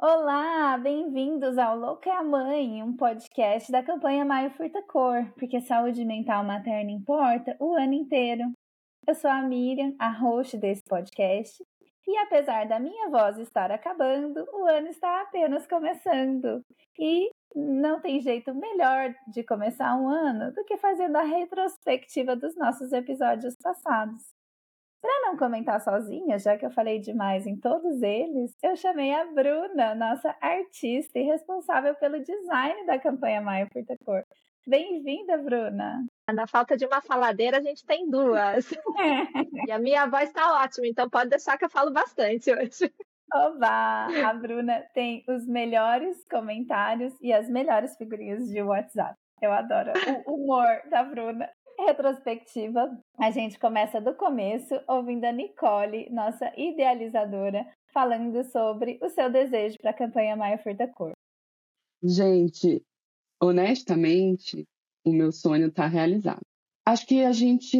Olá, bem-vindos ao Louca é a Mãe, um podcast da campanha Maio Furta Cor, porque saúde mental materna importa o ano inteiro. Eu sou a Miriam, a host desse podcast, e apesar da minha voz estar acabando, o ano está apenas começando. E não tem jeito melhor de começar um ano do que fazendo a retrospectiva dos nossos episódios passados. Para não comentar sozinha, já que eu falei demais em todos eles, eu chamei a Bruna, nossa artista e responsável pelo design da campanha Maio Furta Cor. Bem-vinda, Bruna! Na falta de uma faladeira, a gente tem duas. e a minha voz está ótima, então pode deixar que eu falo bastante hoje. Oba! A Bruna tem os melhores comentários e as melhores figurinhas de WhatsApp. Eu adoro o humor da Bruna retrospectiva, a gente começa do começo, ouvindo a Nicole, nossa idealizadora, falando sobre o seu desejo para a campanha Maia Furta Cor. Gente, honestamente, o meu sonho está realizado. Acho que a gente,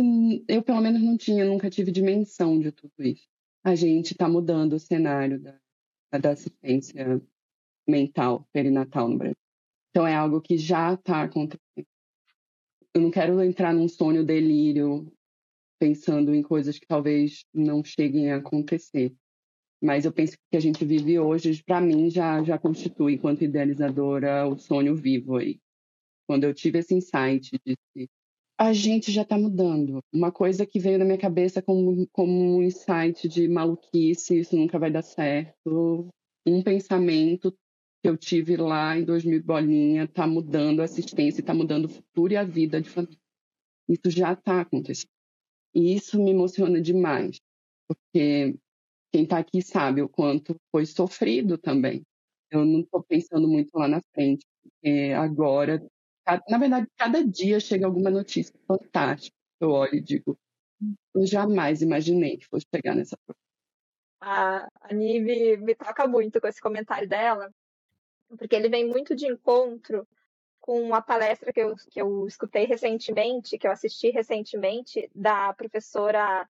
eu pelo menos não tinha, nunca tive dimensão de tudo isso. A gente está mudando o cenário da, da assistência mental perinatal no Brasil. Então é algo que já está acontecendo eu não quero entrar num sonho delírio pensando em coisas que talvez não cheguem a acontecer. Mas eu penso que a gente vive hoje, para mim, já, já constitui, enquanto idealizadora, o sonho vivo aí. Quando eu tive esse insight de que a gente já está mudando. Uma coisa que veio na minha cabeça como, como um insight de maluquice, isso nunca vai dar certo. Um pensamento que eu tive lá em 2000 bolinha está mudando a assistência, está mudando o futuro e a vida de família. Isso já está acontecendo. E isso me emociona demais, porque quem está aqui sabe o quanto foi sofrido também. Eu não estou pensando muito lá na frente, porque agora, na verdade, cada dia chega alguma notícia fantástica. Eu olho e digo, eu jamais imaginei que fosse chegar nessa a, a Nive me toca muito com esse comentário dela, porque ele vem muito de encontro com uma palestra que eu, que eu escutei recentemente, que eu assisti recentemente, da professora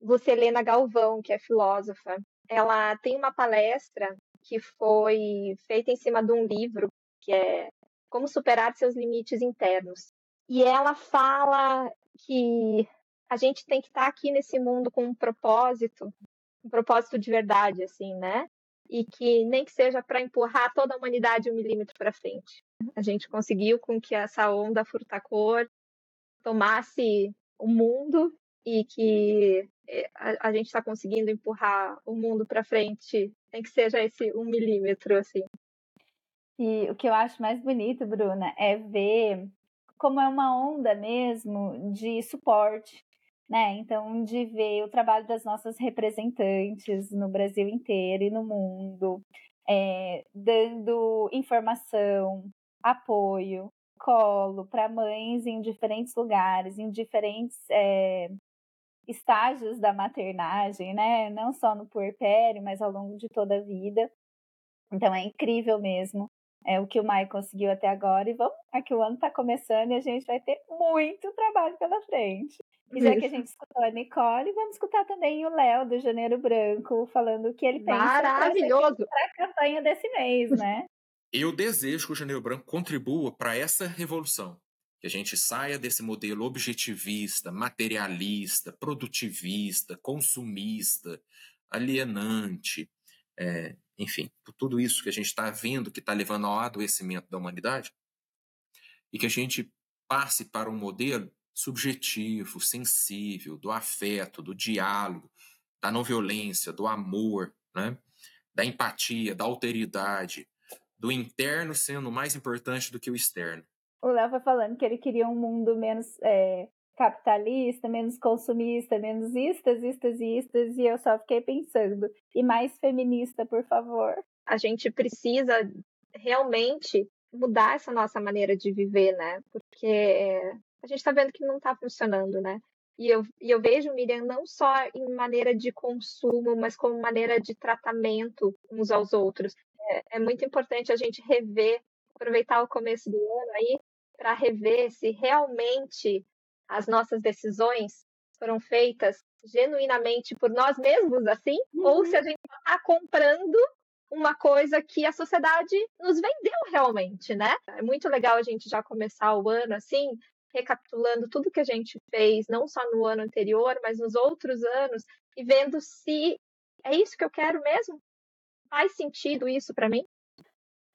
Lucelena Galvão, que é filósofa. Ela tem uma palestra que foi feita em cima de um livro que é Como Superar Seus Limites Internos. E ela fala que a gente tem que estar aqui nesse mundo com um propósito, um propósito de verdade, assim, né? E que nem que seja para empurrar toda a humanidade um milímetro para frente. A gente conseguiu com que essa onda furtacor tomasse o mundo e que eh, a, gente está conseguindo empurrar o mundo para frente, nem que seja esse um milímetro assim. E o que eu acho mais bonito, Bruna, é ver como é uma onda mesmo de suporte, né? Então, de ver o trabalho das nossas representantes no Brasil inteiro e no mundo, é, dando informação, apoio, colo para mães em diferentes lugares, em diferentes é, estágios da maternagem, né? Não só no puerpério, mas ao longo de toda a vida. Então é incrível mesmo é o que o Mai conseguiu até agora. E vamos, aqui o ano está começando e a gente vai ter muito trabalho pela frente. E já Isso. que a gente escutou a Nicole, vamos escutar também o Léo do Janeiro Branco falando o que ele pensa Maravilhoso. para a campanha desse mês, né? Eu desejo que o Janeiro Branco contribua para essa revolução. Que a gente saia desse modelo objetivista, materialista, produtivista, consumista, alienante, é, enfim, tudo isso que a gente está vendo que está levando ao adoecimento da humanidade, e que a gente passe para um modelo subjetivo, sensível, do afeto, do diálogo, da não violência, do amor, né? da empatia, da alteridade, do interno sendo mais importante do que o externo. O Léo foi falando que ele queria um mundo menos é, capitalista, menos consumista, menos istas, istas e istas, e eu só fiquei pensando, e mais feminista, por favor. A gente precisa realmente mudar essa nossa maneira de viver, né? Porque a gente está vendo que não está funcionando, né? E eu, e eu vejo, Miriam, não só em maneira de consumo, mas como maneira de tratamento uns aos outros. É, é muito importante a gente rever, aproveitar o começo do ano aí, para rever se realmente as nossas decisões foram feitas genuinamente por nós mesmos, assim, uhum. ou se a gente está comprando uma coisa que a sociedade nos vendeu realmente, né? É muito legal a gente já começar o ano assim, recapitulando tudo que a gente fez, não só no ano anterior, mas nos outros anos, e vendo se é isso que eu quero mesmo? Faz sentido isso para mim?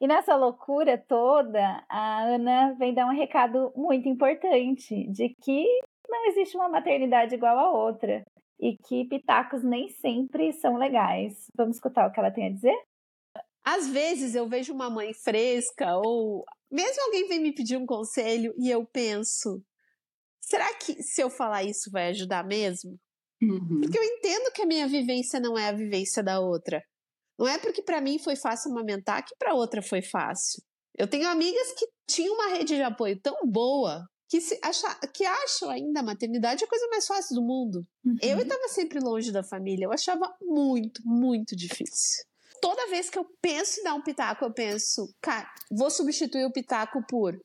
E nessa loucura toda, a Ana vem dar um recado muito importante de que não existe uma maternidade igual a outra e que pitacos nem sempre são legais. Vamos escutar o que ela tem a dizer? Às vezes eu vejo uma mãe fresca ou mesmo alguém vem me pedir um conselho e eu penso, será que se eu falar isso vai ajudar mesmo? Uhum. Porque eu entendo que a minha vivência não é a vivência da outra. Não é porque para mim foi fácil amamentar que para outra foi fácil. Eu tenho amigas que tinham uma rede de apoio tão boa que, se acha, que acham ainda a maternidade a coisa mais fácil do mundo. Uhum. Eu estava sempre longe da família, eu achava muito, muito difícil toda vez que eu penso em dar um pitaco, eu penso, cara, vou substituir o pitaco por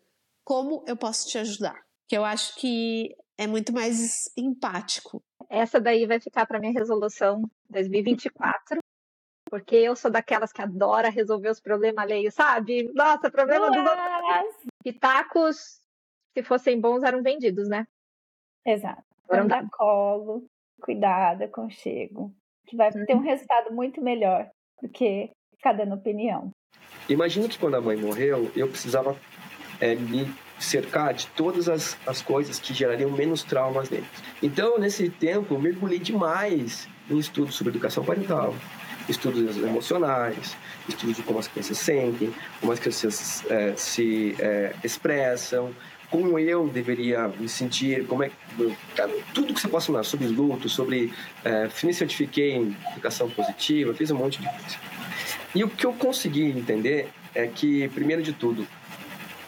como eu posso te ajudar. Que eu acho que é muito mais empático. Essa daí vai ficar para minha resolução 2024. Porque eu sou daquelas que adora resolver os problemas alheios, sabe? Nossa, problema dos outros. Pitacos, se fossem bons, eram vendidos, né? Exato. Vamos dar colo, cuidado, aconchego. Que vai ter um uhum. resultado muito melhor do que ficar dando opinião. Imagino que quando a mãe morreu, eu precisava é, me cercar de todas as, as coisas que gerariam menos traumas nele. Então, nesse tempo, eu mergulhei demais em estudos sobre educação parental, estudos emocionais, estudos de como as crianças sentem, como as crianças é, se é, expressam, como eu deveria me sentir, como é tudo que você possa falar sobre luto, sobre é, me certifiquei em educação positiva, fiz um monte de coisa. E o que eu consegui entender é que, primeiro de tudo,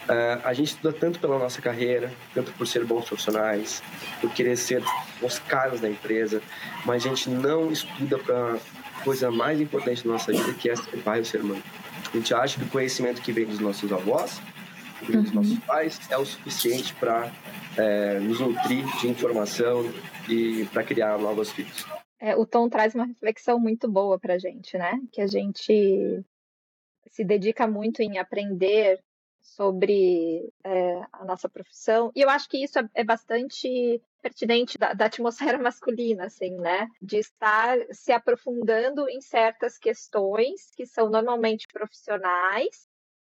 é, a gente estuda tanto pela nossa carreira, tanto por ser bons profissionais, por querer ser os caras da empresa, mas a gente não estuda para coisa mais importante da nossa vida, que é ser pai ou ser mãe. A gente acha que o conhecimento que vem dos nossos avós uhum. dos nossos pais é o suficiente para é, nos nutrir de informação e para criar novos filhos. É, o Tom traz uma reflexão muito boa para a gente, né? Que a gente se dedica muito em aprender sobre é, a nossa profissão. E eu acho que isso é, é bastante pertinente da, da, atmosfera masculina, assim, né? De estar se aprofundando em certas questões que são normalmente profissionais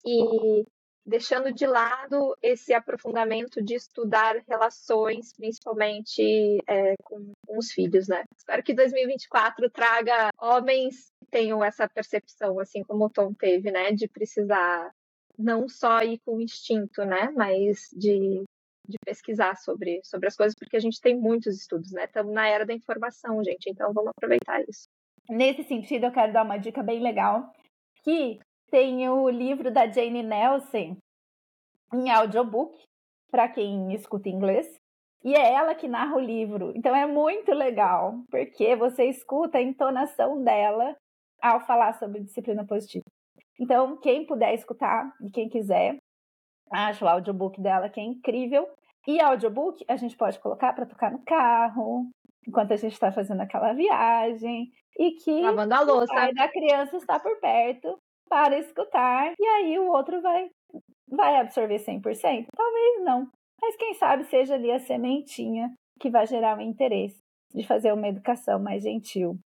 e deixando de lado esse aprofundamento de estudar relações, principalmente é, com, com, os filhos, né? Espero que 2024 traga homens que tenham essa percepção, assim como o Tom teve, né? De precisar não só ir com instinto, né? Mas de, de pesquisar sobre, sobre as coisas, porque a gente tem muitos estudos, né? Estamos na era da informação, gente, então vamos aproveitar isso. Nesse sentido, eu quero dar uma dica bem legal, que tem o livro da Jane Nelson em audiobook, para quem escuta inglês. E é ela que narra o livro. Então é muito legal, porque você escuta a entonação dela ao falar sobre disciplina positiva. Então, quem puder escutar e quem quiser, acha o audiobook dela que é incrível. E audiobook a gente pode colocar para tocar no carro, enquanto a gente está fazendo aquela viagem. E que Lavando a louça. o pai da criança está por perto para escutar, e aí o outro vai, vai absorver 100%? Talvez não, mas quem sabe seja ali a sementinha que vai gerar o interesse de fazer uma educação mais gentil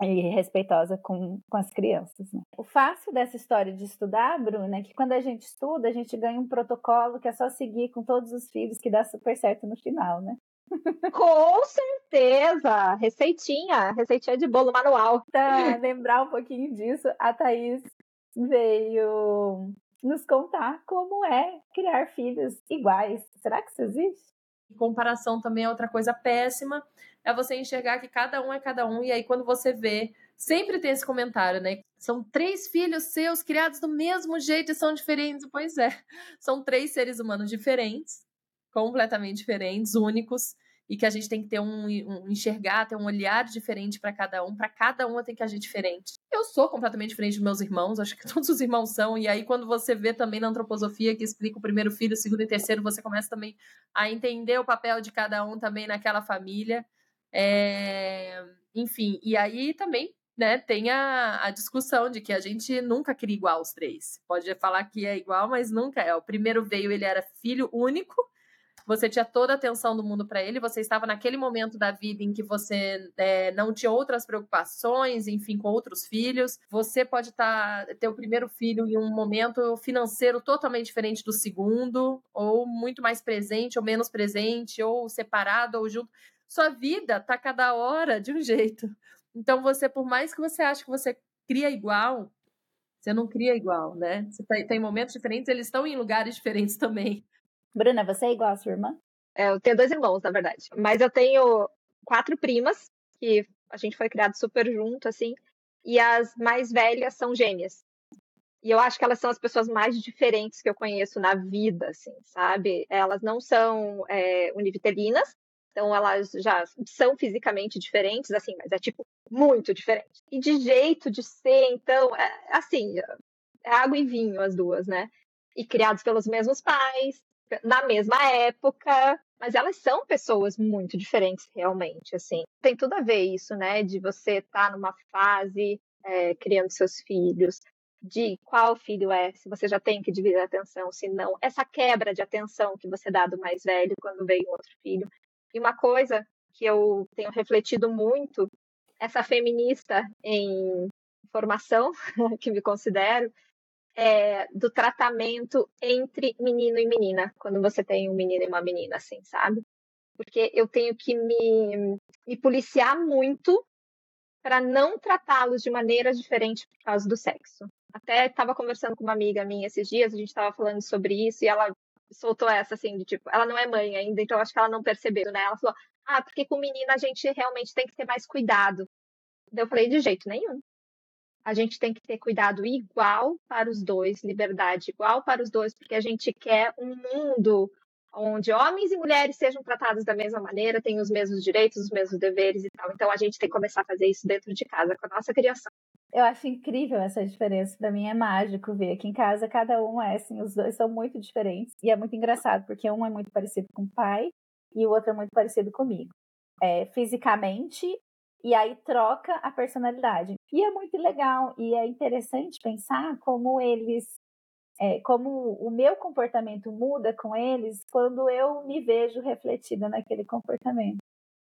e respeitosa com, com as crianças. Né? O fácil dessa história de estudar, Bruna, é que quando a gente estuda, a gente ganha um protocolo que é só seguir com todos os filhos, que dá super certo no final, né? Com certeza! Receitinha, receitinha de bolo manual. Tá, lembrar um pouquinho disso, a Thaís veio nos contar como é criar filhos iguais. Será que isso existe? Comparação também é outra coisa péssima. É você enxergar que cada um é cada um, e aí quando você vê sempre tem esse comentário, né? São três filhos seus criados do mesmo jeito e são diferentes. Pois é, são três seres humanos diferentes, completamente diferentes, únicos, e que a gente tem que ter um, um enxergar, ter um olhar diferente para cada um. Para cada um tem que agir diferente. Eu sou completamente diferente dos meus irmãos, acho que todos os irmãos são. E aí, quando você vê também na antroposofia que explica o primeiro filho, o segundo e terceiro, você começa também a entender o papel de cada um também naquela família. É... Enfim, e aí também né, tem a, a, discussão de que a gente nunca cria igual os três. Pode falar que é igual, mas nunca é. O primeiro veio, ele era filho único, você tinha toda a atenção do mundo para ele, você estava naquele momento da vida em que você é, não tinha outras preocupações, enfim, com outros filhos. Você pode estar tá, ter o primeiro filho em um momento financeiro totalmente diferente do segundo, ou muito mais presente, ou menos presente, ou separado, ou junto. Sua vida tá cada hora de um jeito. Então, você, por mais que você ache que você cria igual, você não cria igual, né? Você tá, tem momentos diferentes, eles estão em lugares diferentes também. Bruna, você é igual a sua irmã? É, eu tenho dois irmãos, na verdade. Mas eu tenho quatro primas, que a gente foi criado super junto, assim. E as mais velhas são gêmeas. E eu acho que elas são as pessoas mais diferentes que eu conheço na vida, assim, sabe? Elas não são é, univitelinas, então elas já são fisicamente diferentes, assim, mas é tipo muito diferente. E de jeito de ser, então, é, assim, é água e vinho as duas, né? E criados pelos mesmos pais, na mesma época, mas elas são pessoas muito diferentes realmente, assim. Tem tudo a ver isso, né? De você estar tá numa fase é, criando seus filhos, de qual filho é, se você já tem que dividir a atenção, se não. Essa quebra de atenção que você dá do mais velho quando vem outro filho. E uma coisa que eu tenho refletido muito, essa feminista em formação, que me considero, é, do tratamento entre menino e menina, quando você tem um menino e uma menina, assim, sabe? Porque eu tenho que me, me policiar muito para não tratá-los de maneira diferente por causa do sexo. Até estava conversando com uma amiga minha esses dias, a gente estava falando sobre isso e ela soltou essa assim de tipo, ela não é mãe ainda, então acho que ela não percebeu, né? Ela falou: "Ah, porque com menina a gente realmente tem que ter mais cuidado". Eu falei de jeito nenhum a gente tem que ter cuidado igual para os dois, liberdade igual para os dois, porque a gente quer um mundo onde homens e mulheres sejam tratados da mesma maneira, tenham os mesmos direitos, os mesmos deveres e tal. Então a gente tem que começar a fazer isso dentro de casa com a nossa criação. Eu acho incrível essa diferença. Para mim é mágico ver aqui em casa cada um é assim, os dois são muito diferentes e é muito engraçado porque um é muito parecido com o pai e o outro é muito parecido comigo. É, fisicamente e aí troca a personalidade. E é muito legal e é interessante pensar como eles, é, como o meu comportamento muda com eles quando eu me vejo refletida naquele comportamento.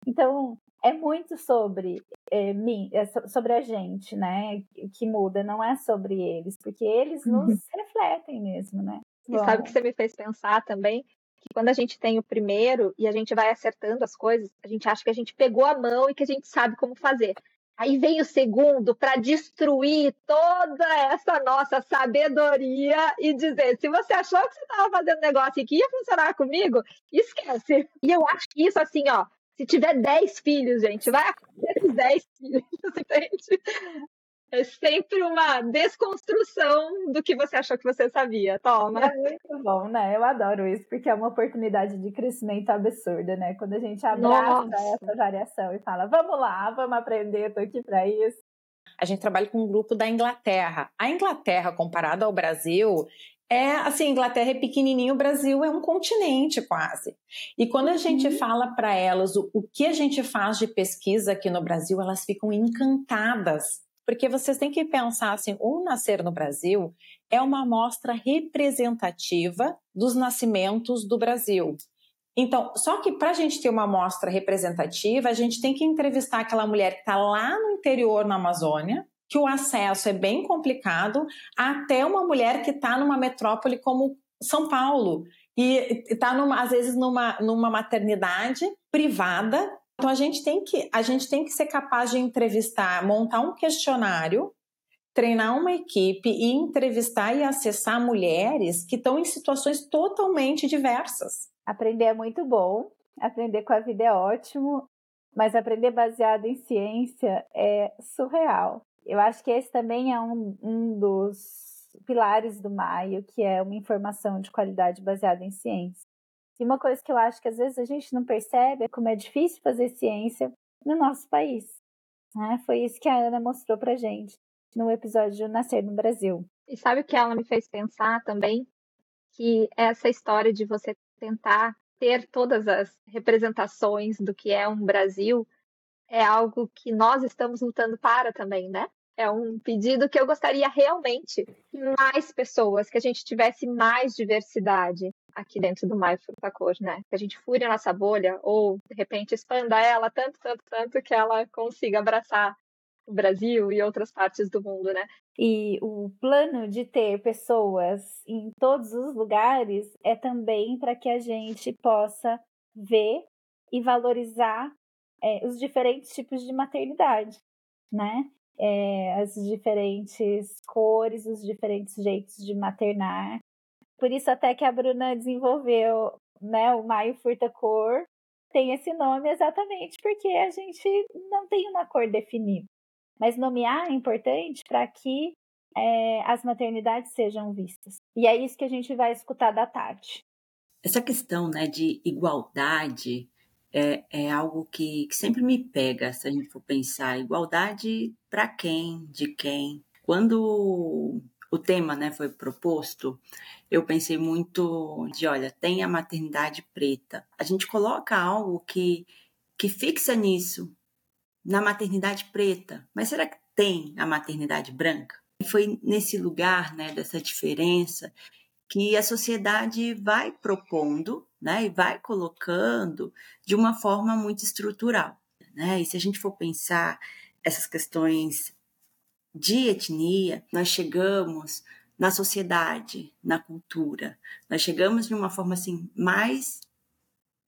Então, é muito sobre é, mim, é sobre a gente, né? Que muda, não é sobre eles, porque eles nos uhum. refletem mesmo, né? E sabe o que você me fez pensar também? que quando a gente tem o primeiro e a gente vai acertando as coisas, a gente acha que a gente pegou a mão e que a gente sabe como fazer. Aí vem o segundo para destruir toda essa nossa sabedoria e dizer: se você achou que você estava fazendo negócio e que ia funcionar comigo, esquece. E eu acho que isso, assim, ó, se tiver 10 filhos, gente, vai acontecer 10 filhos, entende? É sempre uma desconstrução do que você achou que você sabia. Toma. É muito bom, né? Eu adoro isso, porque é uma oportunidade de crescimento absurda, né? Quando a gente abraça Nossa. essa variação e fala, vamos lá, vamos aprender, tô aqui para isso. A gente trabalha com um grupo da Inglaterra. A Inglaterra, comparada ao Brasil, é assim, Inglaterra é pequenininho, o Brasil é um continente quase. E quando a gente uhum. fala para elas o, o que a gente faz de pesquisa aqui no Brasil, elas ficam encantadas porque vocês têm que pensar assim, o Nascer no Brasil é uma amostra representativa dos nascimentos do Brasil. Então, só que para a gente ter uma amostra representativa, a gente tem que entrevistar aquela mulher que está lá no interior, na Amazônia, que o acesso é bem complicado, até uma mulher que está numa metrópole como São Paulo, e está, às vezes, numa, numa maternidade privada, então a gente tem que a gente tem que ser capaz de entrevistar, montar um questionário, treinar uma equipe e entrevistar e acessar mulheres que estão em situações totalmente diversas. Aprender é muito bom, aprender com a vida é ótimo. mas aprender baseado em ciência é surreal. Eu acho que esse também é um, um dos pilares do Maio, que é uma informação de qualidade baseada em ciência. E uma coisa que eu acho que às vezes a gente não percebe é como é difícil fazer ciência no nosso país. Né? Foi isso que a Ana mostrou pra gente no episódio Nascer no Brasil. E sabe o que ela me fez pensar também? Que essa história de você tentar ter todas as representações do que é um Brasil é algo que nós estamos lutando para também, né? É um pedido que eu gostaria realmente que mais pessoas, que a gente tivesse mais diversidade aqui dentro do Maio Cor, né? Que a gente fure a nossa bolha ou, de repente, expanda ela tanto, tanto, tanto que ela consiga abraçar o Brasil e outras partes do mundo, né? E o plano de ter pessoas em todos os lugares é também para que a gente possa ver e valorizar é, os diferentes tipos de maternidade, né? É, as diferentes cores, os diferentes jeitos de maternar. Por isso até que a Bruna desenvolveu né, o Maio Furta Cor, tem esse nome exatamente porque a gente não tem uma cor definida. Mas nomear é importante para que é, as maternidades sejam vistas. E é isso que a gente vai escutar da Tati. Essa questão né, de igualdade é, é algo que, que sempre me pega, se a gente for pensar. Igualdade para quem, de quem. Quando o tema né, foi proposto, eu pensei muito de, olha, tem a maternidade preta. A gente coloca algo que, que fixa nisso, na maternidade preta, mas será que tem a maternidade branca? E foi nesse lugar, né, dessa diferença, que a sociedade vai propondo, né, e vai colocando de uma forma muito estrutural, né? E se a gente for pensar essas questões de etnia, nós chegamos na sociedade, na cultura, nós chegamos de uma forma assim mais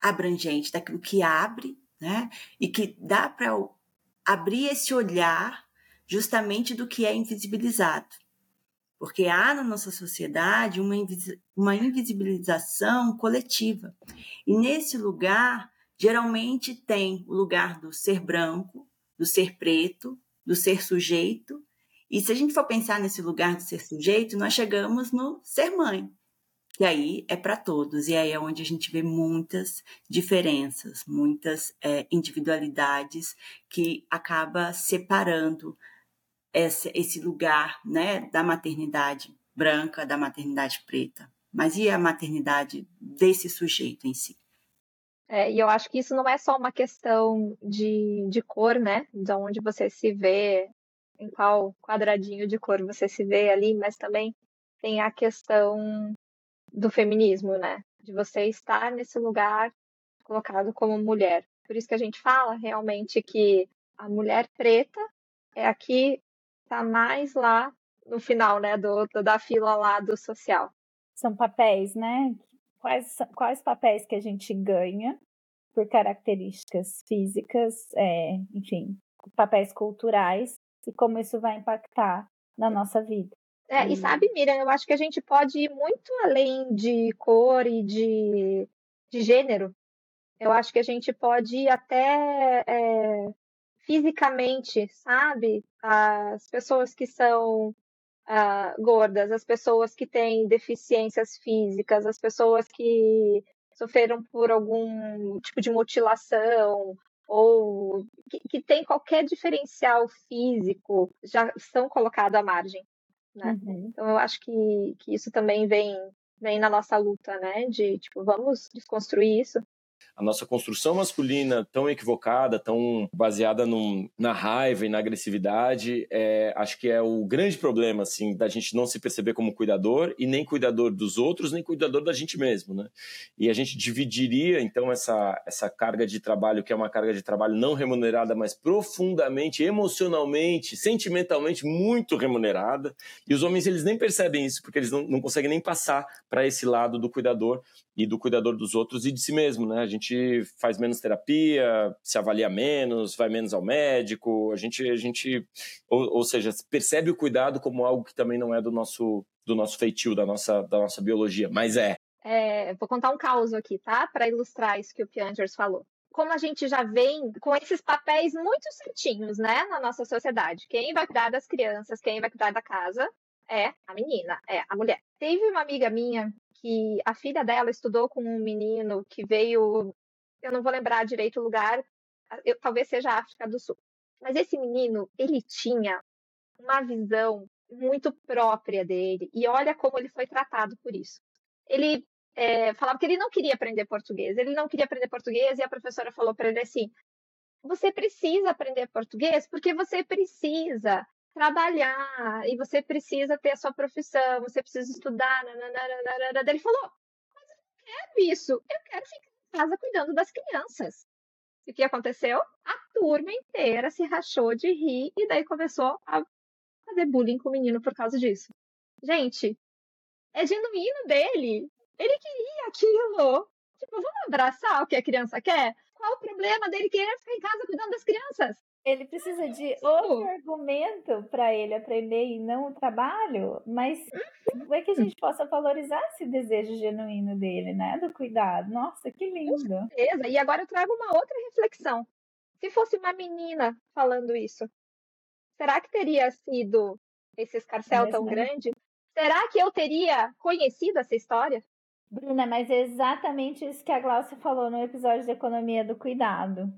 abrangente daquilo que abre, né? E que dá para abrir esse olhar justamente do que é invisibilizado. Porque há na nossa sociedade uma, uma invisibilização coletiva. E nesse lugar, geralmente tem o lugar do ser branco, do ser preto, do ser sujeito. E se a gente for pensar nesse lugar do ser sujeito, nós chegamos no ser mãe. E aí é para todos, e aí é onde a gente vê muitas diferenças, muitas é, individualidades que acaba separando esse, esse lugar né, da maternidade branca, da maternidade preta. Mas e a maternidade desse sujeito em si? É, e eu acho que isso não é só uma questão de, de cor, né? De onde você se vê, em qual quadradinho de cor você se vê ali, mas também tem a questão do feminismo, né? De você estar nesse lugar colocado como mulher. Por isso que a gente fala realmente que a mulher preta é a que está mais lá no final, né, do, da fila lá do social. São papéis, né? Quais, quais papéis que a gente ganha por características físicas, é, enfim, papéis culturais e como isso vai impactar na nossa vida. É, e sabe, Miriam, eu acho que a gente pode ir muito além de cor e de, de gênero. Eu acho que a gente pode ir até é, fisicamente, sabe? As pessoas que são uh, gordas, as pessoas que têm deficiências físicas, as pessoas que sofreram por algum tipo de mutilação ou que, que tem qualquer diferencial físico já são colocados à margem né? Uhum. Então eu acho que, que isso também vem, vem na nossa luta, né? De, tipo, vamos desconstruir isso a nossa construção masculina tão equivocada, tão baseada num, na raiva e na agressividade, é, acho que é o grande problema, assim, da gente não se perceber como cuidador e nem cuidador dos outros, nem cuidador da gente mesmo, né? E a gente dividiria, então, essa, essa carga de trabalho, que é uma carga de trabalho não remunerada, mas profundamente, emocionalmente, sentimentalmente muito remunerada, e os homens, eles nem percebem isso, porque eles não, não conseguem nem passar para esse lado do cuidador e do cuidador dos outros e de si mesmo, né? A gente faz menos terapia, se avalia menos, vai menos ao médico, a gente, a gente ou, ou seja, percebe o cuidado como algo que também não é do nosso, do nosso feitio, da nossa, da nossa biologia, mas é. é vou contar um caos aqui, tá? Para ilustrar isso que o Piangers falou. como a gente já vem com esses papéis muito certinhos, né, na nossa sociedade. Quem vai cuidar das crianças, quem vai cuidar da casa é a menina, é a mulher. Teve uma amiga minha que a filha dela estudou com um menino que veio, eu não vou lembrar direito o lugar, eu, talvez seja a África do Sul. Mas esse menino, ele tinha uma visão muito própria dele e olha como ele foi tratado por isso. Ele é, falava que ele não queria aprender português, ele não queria aprender português e a professora falou para ele assim: você precisa aprender português porque você precisa trabalhar e você precisa ter a sua profissão, você precisa estudar. Nananana. Ele falou: Mas eu não quero isso, eu quero ficar em casa cuidando das crianças. E o que aconteceu? A turma inteira se rachou de rir e daí começou a fazer bullying com o menino por causa disso. Gente, é genuíno dele. Ele queria aquilo. Tipo, vamos abraçar o que a criança quer? Qual o problema dele querer ficar em casa cuidando das crianças? Ele precisa de outro argumento para ele aprender e não o trabalho, mas é que a gente possa valorizar esse desejo genuíno dele, né? Do cuidado. Nossa, que lindo. Com certeza. E agora eu trago uma outra reflexão. Se fosse uma menina falando isso, será que teria sido esse escarcel tão grande? Será que eu teria conhecido essa história? Bruna, mas é exatamente isso que a Glaucia falou no episódio de Economia do Cuidado.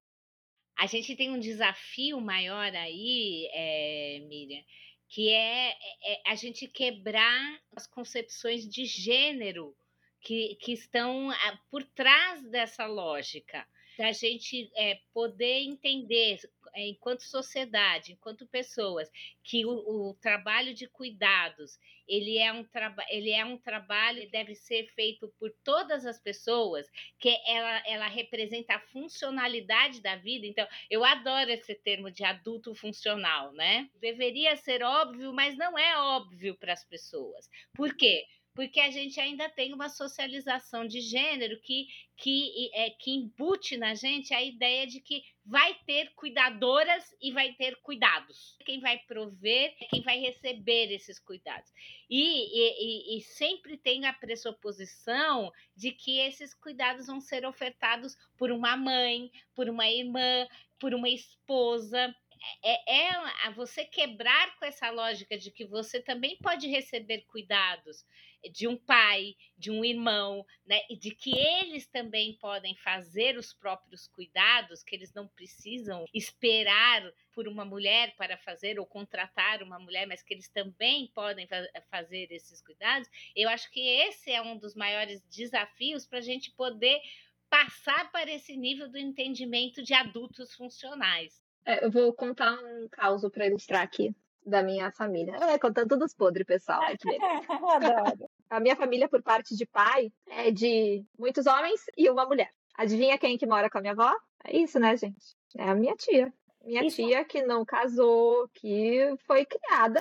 A gente tem um desafio maior aí, é, Miriam, que é, é, a gente quebrar as concepções de gênero que, que estão por trás dessa lógica da gente é, poder entender, é, enquanto sociedade, enquanto pessoas, que o, o trabalho de cuidados ele é um trabalho, ele é um trabalho que deve ser feito por todas as pessoas, que ela, ela representa a funcionalidade da vida. Então, eu adoro esse termo de adulto funcional, né? Deveria ser óbvio, mas não é óbvio para as pessoas. Por quê? Porque a gente ainda tem uma socialização de gênero que, que, é, que embute na gente a ideia de que vai ter cuidadoras e vai ter cuidados. Quem vai prover é quem vai receber esses cuidados. E, e, e sempre tem a pressuposição de que esses cuidados vão ser ofertados por uma mãe, por uma irmã, por uma esposa é, é você quebrar com essa lógica de que você também pode receber cuidados de um pai, de um irmão, né? E de que eles também podem fazer os próprios cuidados, que eles não precisam esperar por uma mulher para fazer ou contratar uma mulher, mas que eles também podem fa fazer esses cuidados. Eu acho que esse é um dos maiores desafios para a gente poder passar para esse nível do entendimento de adultos funcionais. É, eu vou contar um caso para ilustrar aqui da minha família. É, contando todos podres, pessoal. Adoro. A minha família, por parte de pai, é de muitos homens e uma mulher. Adivinha quem que mora com a minha avó? É isso, né, gente? É a minha tia. Minha isso. tia que não casou, que foi criada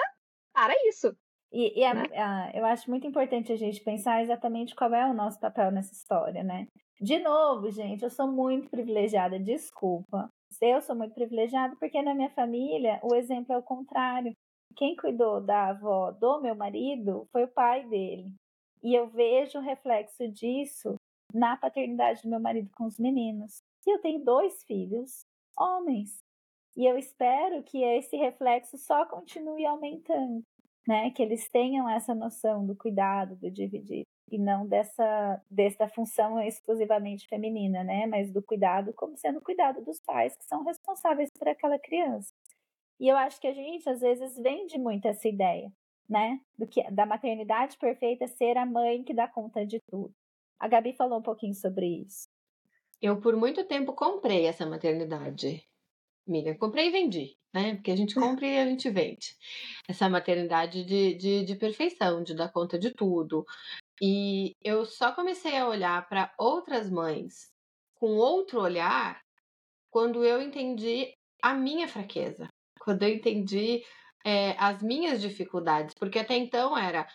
para isso. E, e a, né? a, eu acho muito importante a gente pensar exatamente qual é o nosso papel nessa história, né? De novo, gente, eu sou muito privilegiada, desculpa. Eu sou muito privilegiada porque na minha família o exemplo é o contrário. Quem cuidou da avó do meu marido foi o pai dele. E eu vejo o reflexo disso na paternidade do meu marido com os meninos. E eu tenho dois filhos, homens. E eu espero que esse reflexo só continue aumentando, né? Que eles tenham essa noção do cuidado, do dividir e não dessa, dessa função exclusivamente feminina, né? Mas do cuidado como sendo cuidado dos pais que são responsáveis por aquela criança. E eu acho que a gente às vezes vende muito essa ideia, né? Do que da maternidade perfeita ser a mãe que dá conta de tudo. A Gabi falou um pouquinho sobre isso. Eu por muito tempo comprei essa maternidade. Miriam, comprei e vendi, né? Porque a gente compra e a gente vende. Essa maternidade de, de, de perfeição, de dar conta de tudo, e eu só comecei a olhar para outras mães com outro olhar quando eu entendi a minha fraqueza, quando eu entendi é, as minhas dificuldades, porque até então era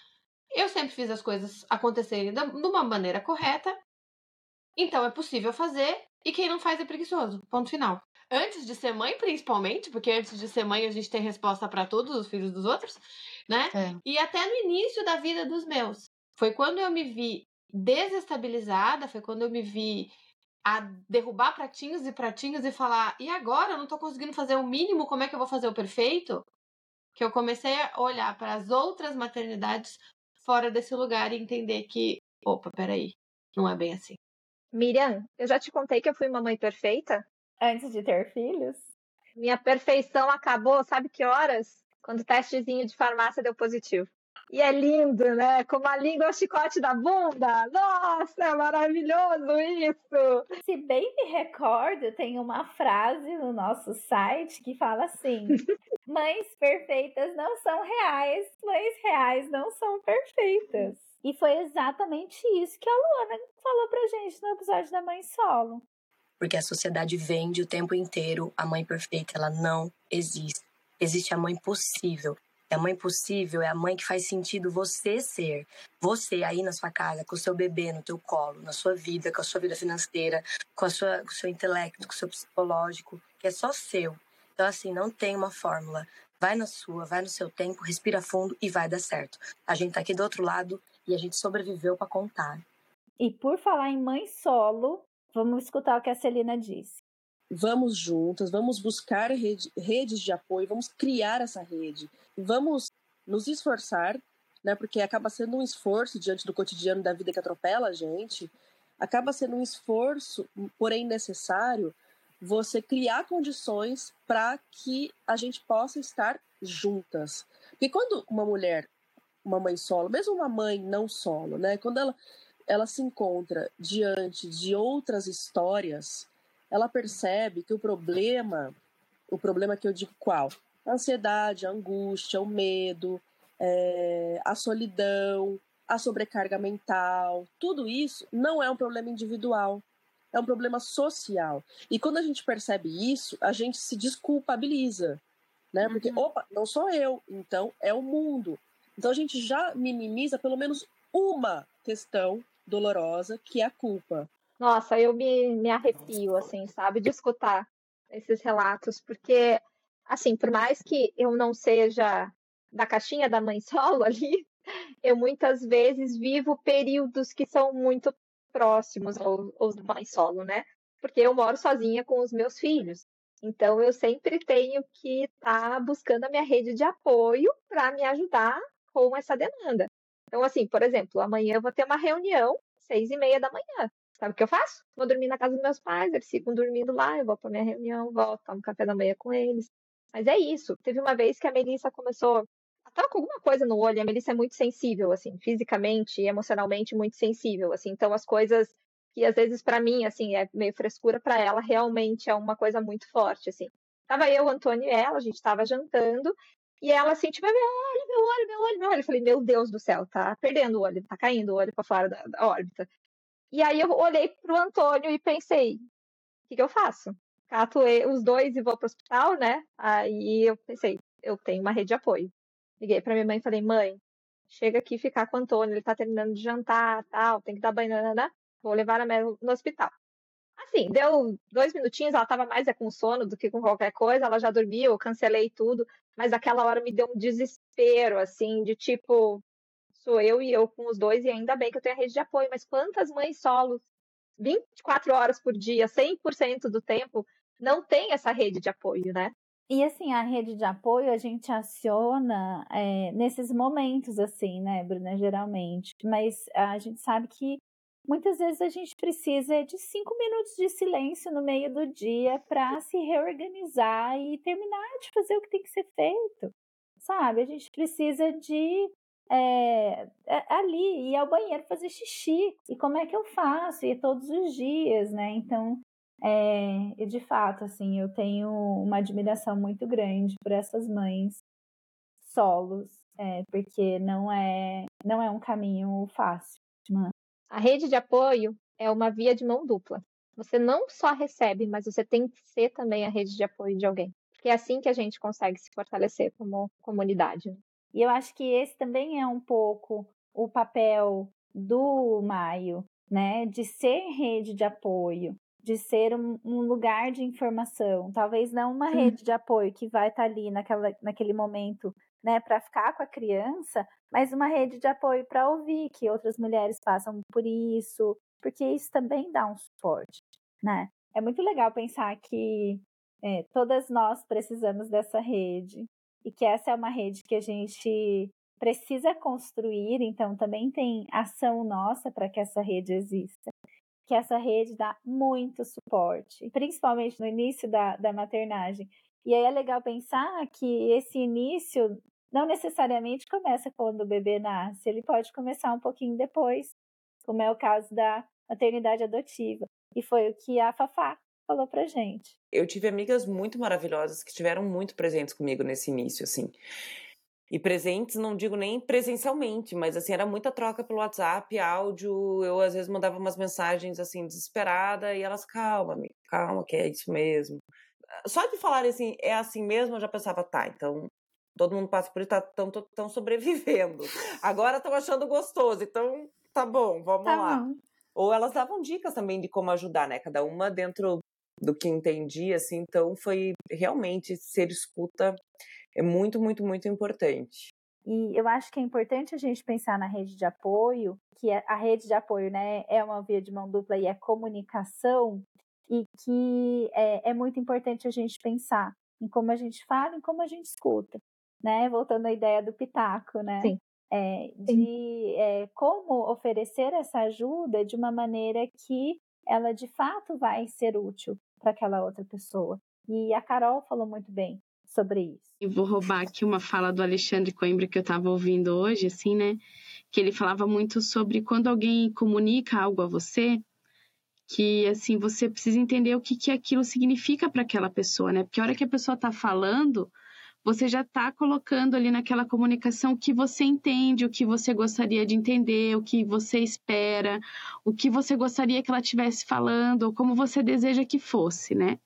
eu sempre fiz as coisas acontecerem de uma maneira correta, então é possível fazer, e quem não faz é preguiçoso. Ponto final. Antes de ser mãe, principalmente, porque antes de ser mãe a gente tem resposta para todos os filhos dos outros, né? É. E até no início da vida dos meus. Foi quando eu me vi desestabilizada, foi quando eu me vi a derrubar pratinhos e pratinhos e falar: e agora? Eu não tô conseguindo fazer o mínimo, como é que eu vou fazer o perfeito? Que eu comecei a olhar para as outras maternidades fora desse lugar e entender que, opa, peraí, não é bem assim. Miriam, eu já te contei que eu fui mamãe perfeita? Antes de ter filhos? Minha perfeição acabou, sabe que horas? Quando o testezinho de farmácia deu positivo. E é lindo, né? Como a língua é o chicote da bunda. Nossa, é maravilhoso isso! Se bem me recordo, tem uma frase no nosso site que fala assim: Mães perfeitas não são reais, mães reais não são perfeitas. E foi exatamente isso que a Luana falou pra gente no episódio da Mãe Solo. Porque a sociedade vende o tempo inteiro a mãe perfeita, ela não existe. Existe a mãe possível. A mãe possível é a mãe que faz sentido você ser. Você aí na sua casa, com o seu bebê no teu colo, na sua vida, com a sua vida financeira, com, a sua, com o seu intelecto, com o seu psicológico, que é só seu. Então, assim, não tem uma fórmula. Vai na sua, vai no seu tempo, respira fundo e vai dar certo. A gente tá aqui do outro lado e a gente sobreviveu para contar. E por falar em mãe solo, vamos escutar o que a Celina disse. Vamos juntas, vamos buscar rede, redes de apoio, vamos criar essa rede, vamos nos esforçar, né? Porque acaba sendo um esforço diante do cotidiano da vida que atropela a gente, acaba sendo um esforço, porém necessário, você criar condições para que a gente possa estar juntas. Porque quando uma mulher, uma mãe solo, mesmo uma mãe não solo, né? Quando ela, ela se encontra diante de outras histórias, ela percebe que o problema, o problema que eu digo qual? A ansiedade, a angústia, o medo, é, a solidão, a sobrecarga mental, tudo isso não é um problema individual, é um problema social. E quando a gente percebe isso, a gente se desculpabiliza, né? Porque, uhum. opa, não sou eu, então é o mundo. Então a gente já minimiza pelo menos uma questão dolorosa, que é a culpa. Nossa, eu me, me arrepio, assim, sabe, de escutar esses relatos, porque, assim, por mais que eu não seja da caixinha da mãe solo ali, eu muitas vezes vivo períodos que são muito próximos aos, aos mãe solo, né? Porque eu moro sozinha com os meus filhos. Então, eu sempre tenho que estar tá buscando a minha rede de apoio para me ajudar com essa demanda. Então, assim, por exemplo, amanhã eu vou ter uma reunião, seis e meia da manhã. Sabe o que eu faço? Vou dormir na casa dos meus pais, eles ficam dormindo lá, eu vou para minha reunião, volto, tomo café da manhã com eles. Mas é isso. Teve uma vez que a Melissa começou. Ela com alguma coisa no olho, a Melissa é muito sensível, assim, fisicamente e emocionalmente muito sensível, assim. Então as coisas que às vezes para mim, assim, é meio frescura para ela, realmente é uma coisa muito forte, assim. Tava eu, o Antônio e ela, a gente tava jantando, e ela assim, tipo, meu olho, meu olho, meu olho, meu olho. Eu falei, meu Deus do céu, tá perdendo o olho, tá caindo o olho para fora da, da órbita. E aí eu olhei pro Antônio e pensei, o que, que eu faço? Cato os dois e vou pro hospital, né? Aí eu pensei, eu tenho uma rede de apoio. Liguei pra minha mãe e falei, mãe, chega aqui ficar com o Antônio, ele tá terminando de jantar, tal, tem que dar banho, né? Vou levar a Mel no hospital. Assim, deu dois minutinhos, ela tava mais é com sono do que com qualquer coisa, ela já dormiu, eu cancelei tudo, mas aquela hora me deu um desespero, assim, de tipo, sou eu e eu com os dois, e ainda bem que eu tenho a rede de apoio, mas quantas mães solos, 24 horas por dia, 100% do tempo, não tem essa rede de apoio, né? E assim, a rede de apoio a gente aciona é, nesses momentos, assim, né, Bruna, geralmente. Mas a gente sabe que muitas vezes a gente precisa de cinco minutos de silêncio no meio do dia para se reorganizar e terminar de fazer o que tem que ser feito. Sabe? A gente precisa de é, ali, ir ao banheiro fazer xixi. E como é que eu faço? E todos os dias, né? Então, é, de fato, assim, eu tenho uma admiração muito grande por essas mães solos, é, porque não é, não é um caminho fácil. Né? A rede de apoio é uma via de mão dupla. Você não só recebe, mas você tem que ser também a rede de apoio de alguém. Porque é assim que a gente consegue se fortalecer como comunidade. E eu acho que esse também é um pouco o papel do Maio, né? De ser rede de apoio, de ser um, um lugar de informação. Talvez não uma Sim. rede de apoio que vai estar tá ali naquela, naquele momento, né, para ficar com a criança, mas uma rede de apoio para ouvir que outras mulheres passam por isso, porque isso também dá um suporte. né? É muito legal pensar que é, todas nós precisamos dessa rede e que essa é uma rede que a gente precisa construir, então também tem ação nossa para que essa rede exista. Que essa rede dá muito suporte, principalmente no início da, da maternagem. E aí é legal pensar que esse início não necessariamente começa quando o bebê nasce, ele pode começar um pouquinho depois, como é o caso da maternidade adotiva. E foi o que a Fafá falou pra gente. Eu tive amigas muito maravilhosas que estiveram muito presentes comigo nesse início, assim. E presentes, não digo nem presencialmente, mas assim, era muita troca pelo WhatsApp, áudio. Eu às vezes mandava umas mensagens assim, desesperada, e elas, calma, amiga, calma, que é isso mesmo. Só de falar assim, é assim mesmo, eu já pensava, tá, então todo mundo passa por isso, estão tá, sobrevivendo. Agora estão achando gostoso, então tá bom, vamos tá lá. Bom. Ou elas davam dicas também de como ajudar, né? Cada uma dentro do que entendia, assim. Então foi realmente ser escuta é muito, muito, muito importante. E eu acho que é importante a gente pensar na rede de apoio, que é, a rede de apoio né, é uma via de mão dupla e é comunicação, e que é, é muito importante a gente pensar em como a gente fala e como a gente escuta, né? Voltando à ideia do pitaco, né? Sim. É, de é, como oferecer essa ajuda de uma maneira que ela de fato vai ser útil para aquela outra pessoa. E a Carol falou muito bem sobre isso. Eu vou roubar aqui uma fala do Alexandre Coimbra que eu estava ouvindo hoje, assim, né? Que ele falava muito sobre quando alguém comunica algo a você, que assim você precisa entender o que, que aquilo significa para aquela pessoa, né? Porque a hora que a pessoa está falando, você já está colocando ali naquela comunicação o que você entende, o que você gostaria de entender, o que você espera, o que você gostaria que ela estivesse falando, ou como você deseja que fosse, né?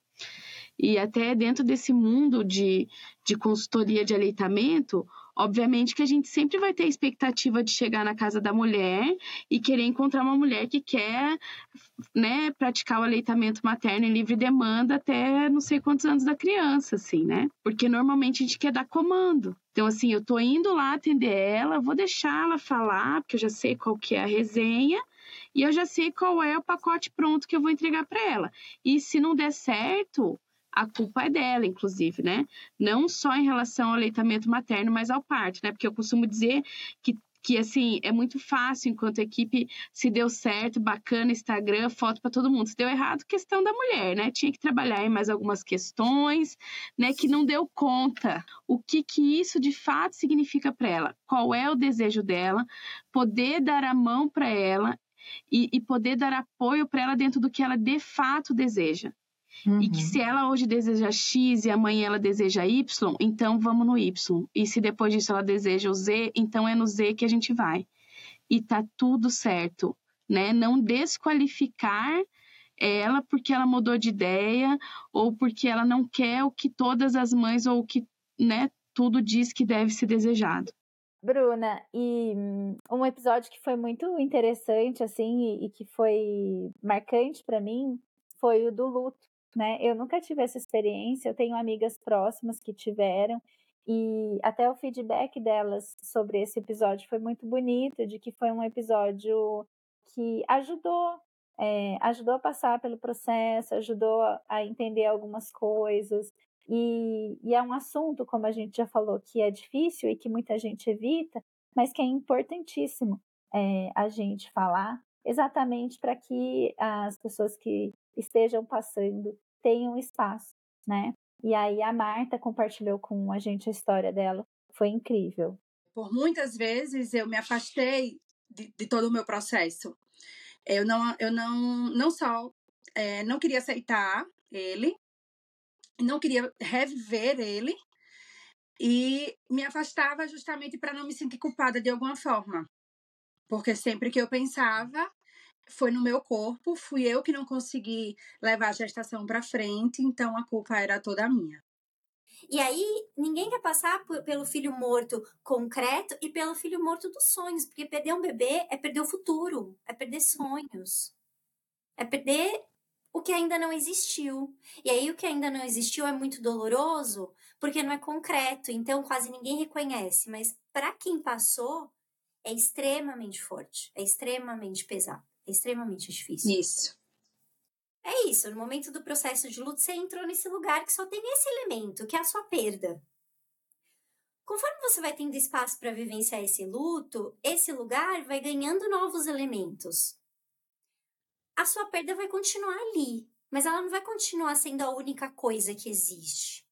E até dentro desse mundo de, de consultoria de aleitamento, obviamente que a gente sempre vai ter a expectativa de chegar na casa da mulher e querer encontrar uma mulher que quer né, praticar o aleitamento materno em livre demanda até não sei quantos anos da criança, assim, né? Porque normalmente a gente quer dar comando. Então, assim, eu tô indo lá atender ela, vou deixar ela falar, porque eu já sei qual que é a resenha, e eu já sei qual é o pacote pronto que eu vou entregar para ela. E se não der certo, a culpa é dela, inclusive, né? Não só em relação ao aleitamento materno, mas ao parto, né? Porque eu costumo dizer que que assim é muito fácil enquanto equipe se deu certo, bacana, Instagram, foto para todo mundo. Se deu errado, questão da mulher, né? Tinha que trabalhar em mais algumas questões, né, que não deu conta. O que que isso de fato significa para ela? Qual é o desejo dela? Poder dar a mão para ela e, e poder dar apoio para ela dentro do que ela de fato deseja. Uhum. E que se ela hoje deseja X e amanhã ela deseja Y, então vamos no Y. E se depois disso ela deseja o Z, então é no Z que a gente vai. E tá tudo certo, né? Não desqualificar ela porque ela mudou de ideia ou porque ela não quer o que todas as mães ou o que, né, tudo diz que deve ser desejado. Bruna, e um episódio que foi muito interessante, assim, e, e que foi marcante para mim foi o do luto, né? Eu nunca tive essa experiência, eu tenho amigas próximas que tiveram, e até o feedback delas sobre esse episódio foi muito bonito, de que foi um episódio que ajudou, é, ajudou a passar pelo processo, ajudou a entender algumas coisas. E, e é um assunto, como a gente já falou, que é difícil e que muita gente evita, mas que é importantíssimo é, a gente falar, exatamente para que as pessoas que estejam passando tenham espaço, né? E aí a Marta compartilhou com a gente a história dela, foi incrível. Por muitas vezes eu me afastei de, de todo o meu processo. Eu não, eu não, não só é, não queria aceitar ele, não queria reviver ele e me afastava justamente para não me sentir culpada de alguma forma. Porque sempre que eu pensava, foi no meu corpo, fui eu que não consegui levar a gestação para frente, então a culpa era toda minha. E aí, ninguém quer passar pelo filho morto concreto e pelo filho morto dos sonhos, porque perder um bebê é perder o futuro, é perder sonhos, é perder o que ainda não existiu. E aí, o que ainda não existiu é muito doloroso, porque não é concreto, então quase ninguém reconhece, mas para quem passou, é extremamente forte, é extremamente pesado. É extremamente difícil. Isso. É isso, no momento do processo de luto, você entrou nesse lugar que só tem esse elemento, que é a sua perda. Conforme você vai tendo espaço para vivenciar esse luto, esse lugar vai ganhando novos elementos. A sua perda vai continuar ali, mas ela não vai continuar sendo a única coisa que existe.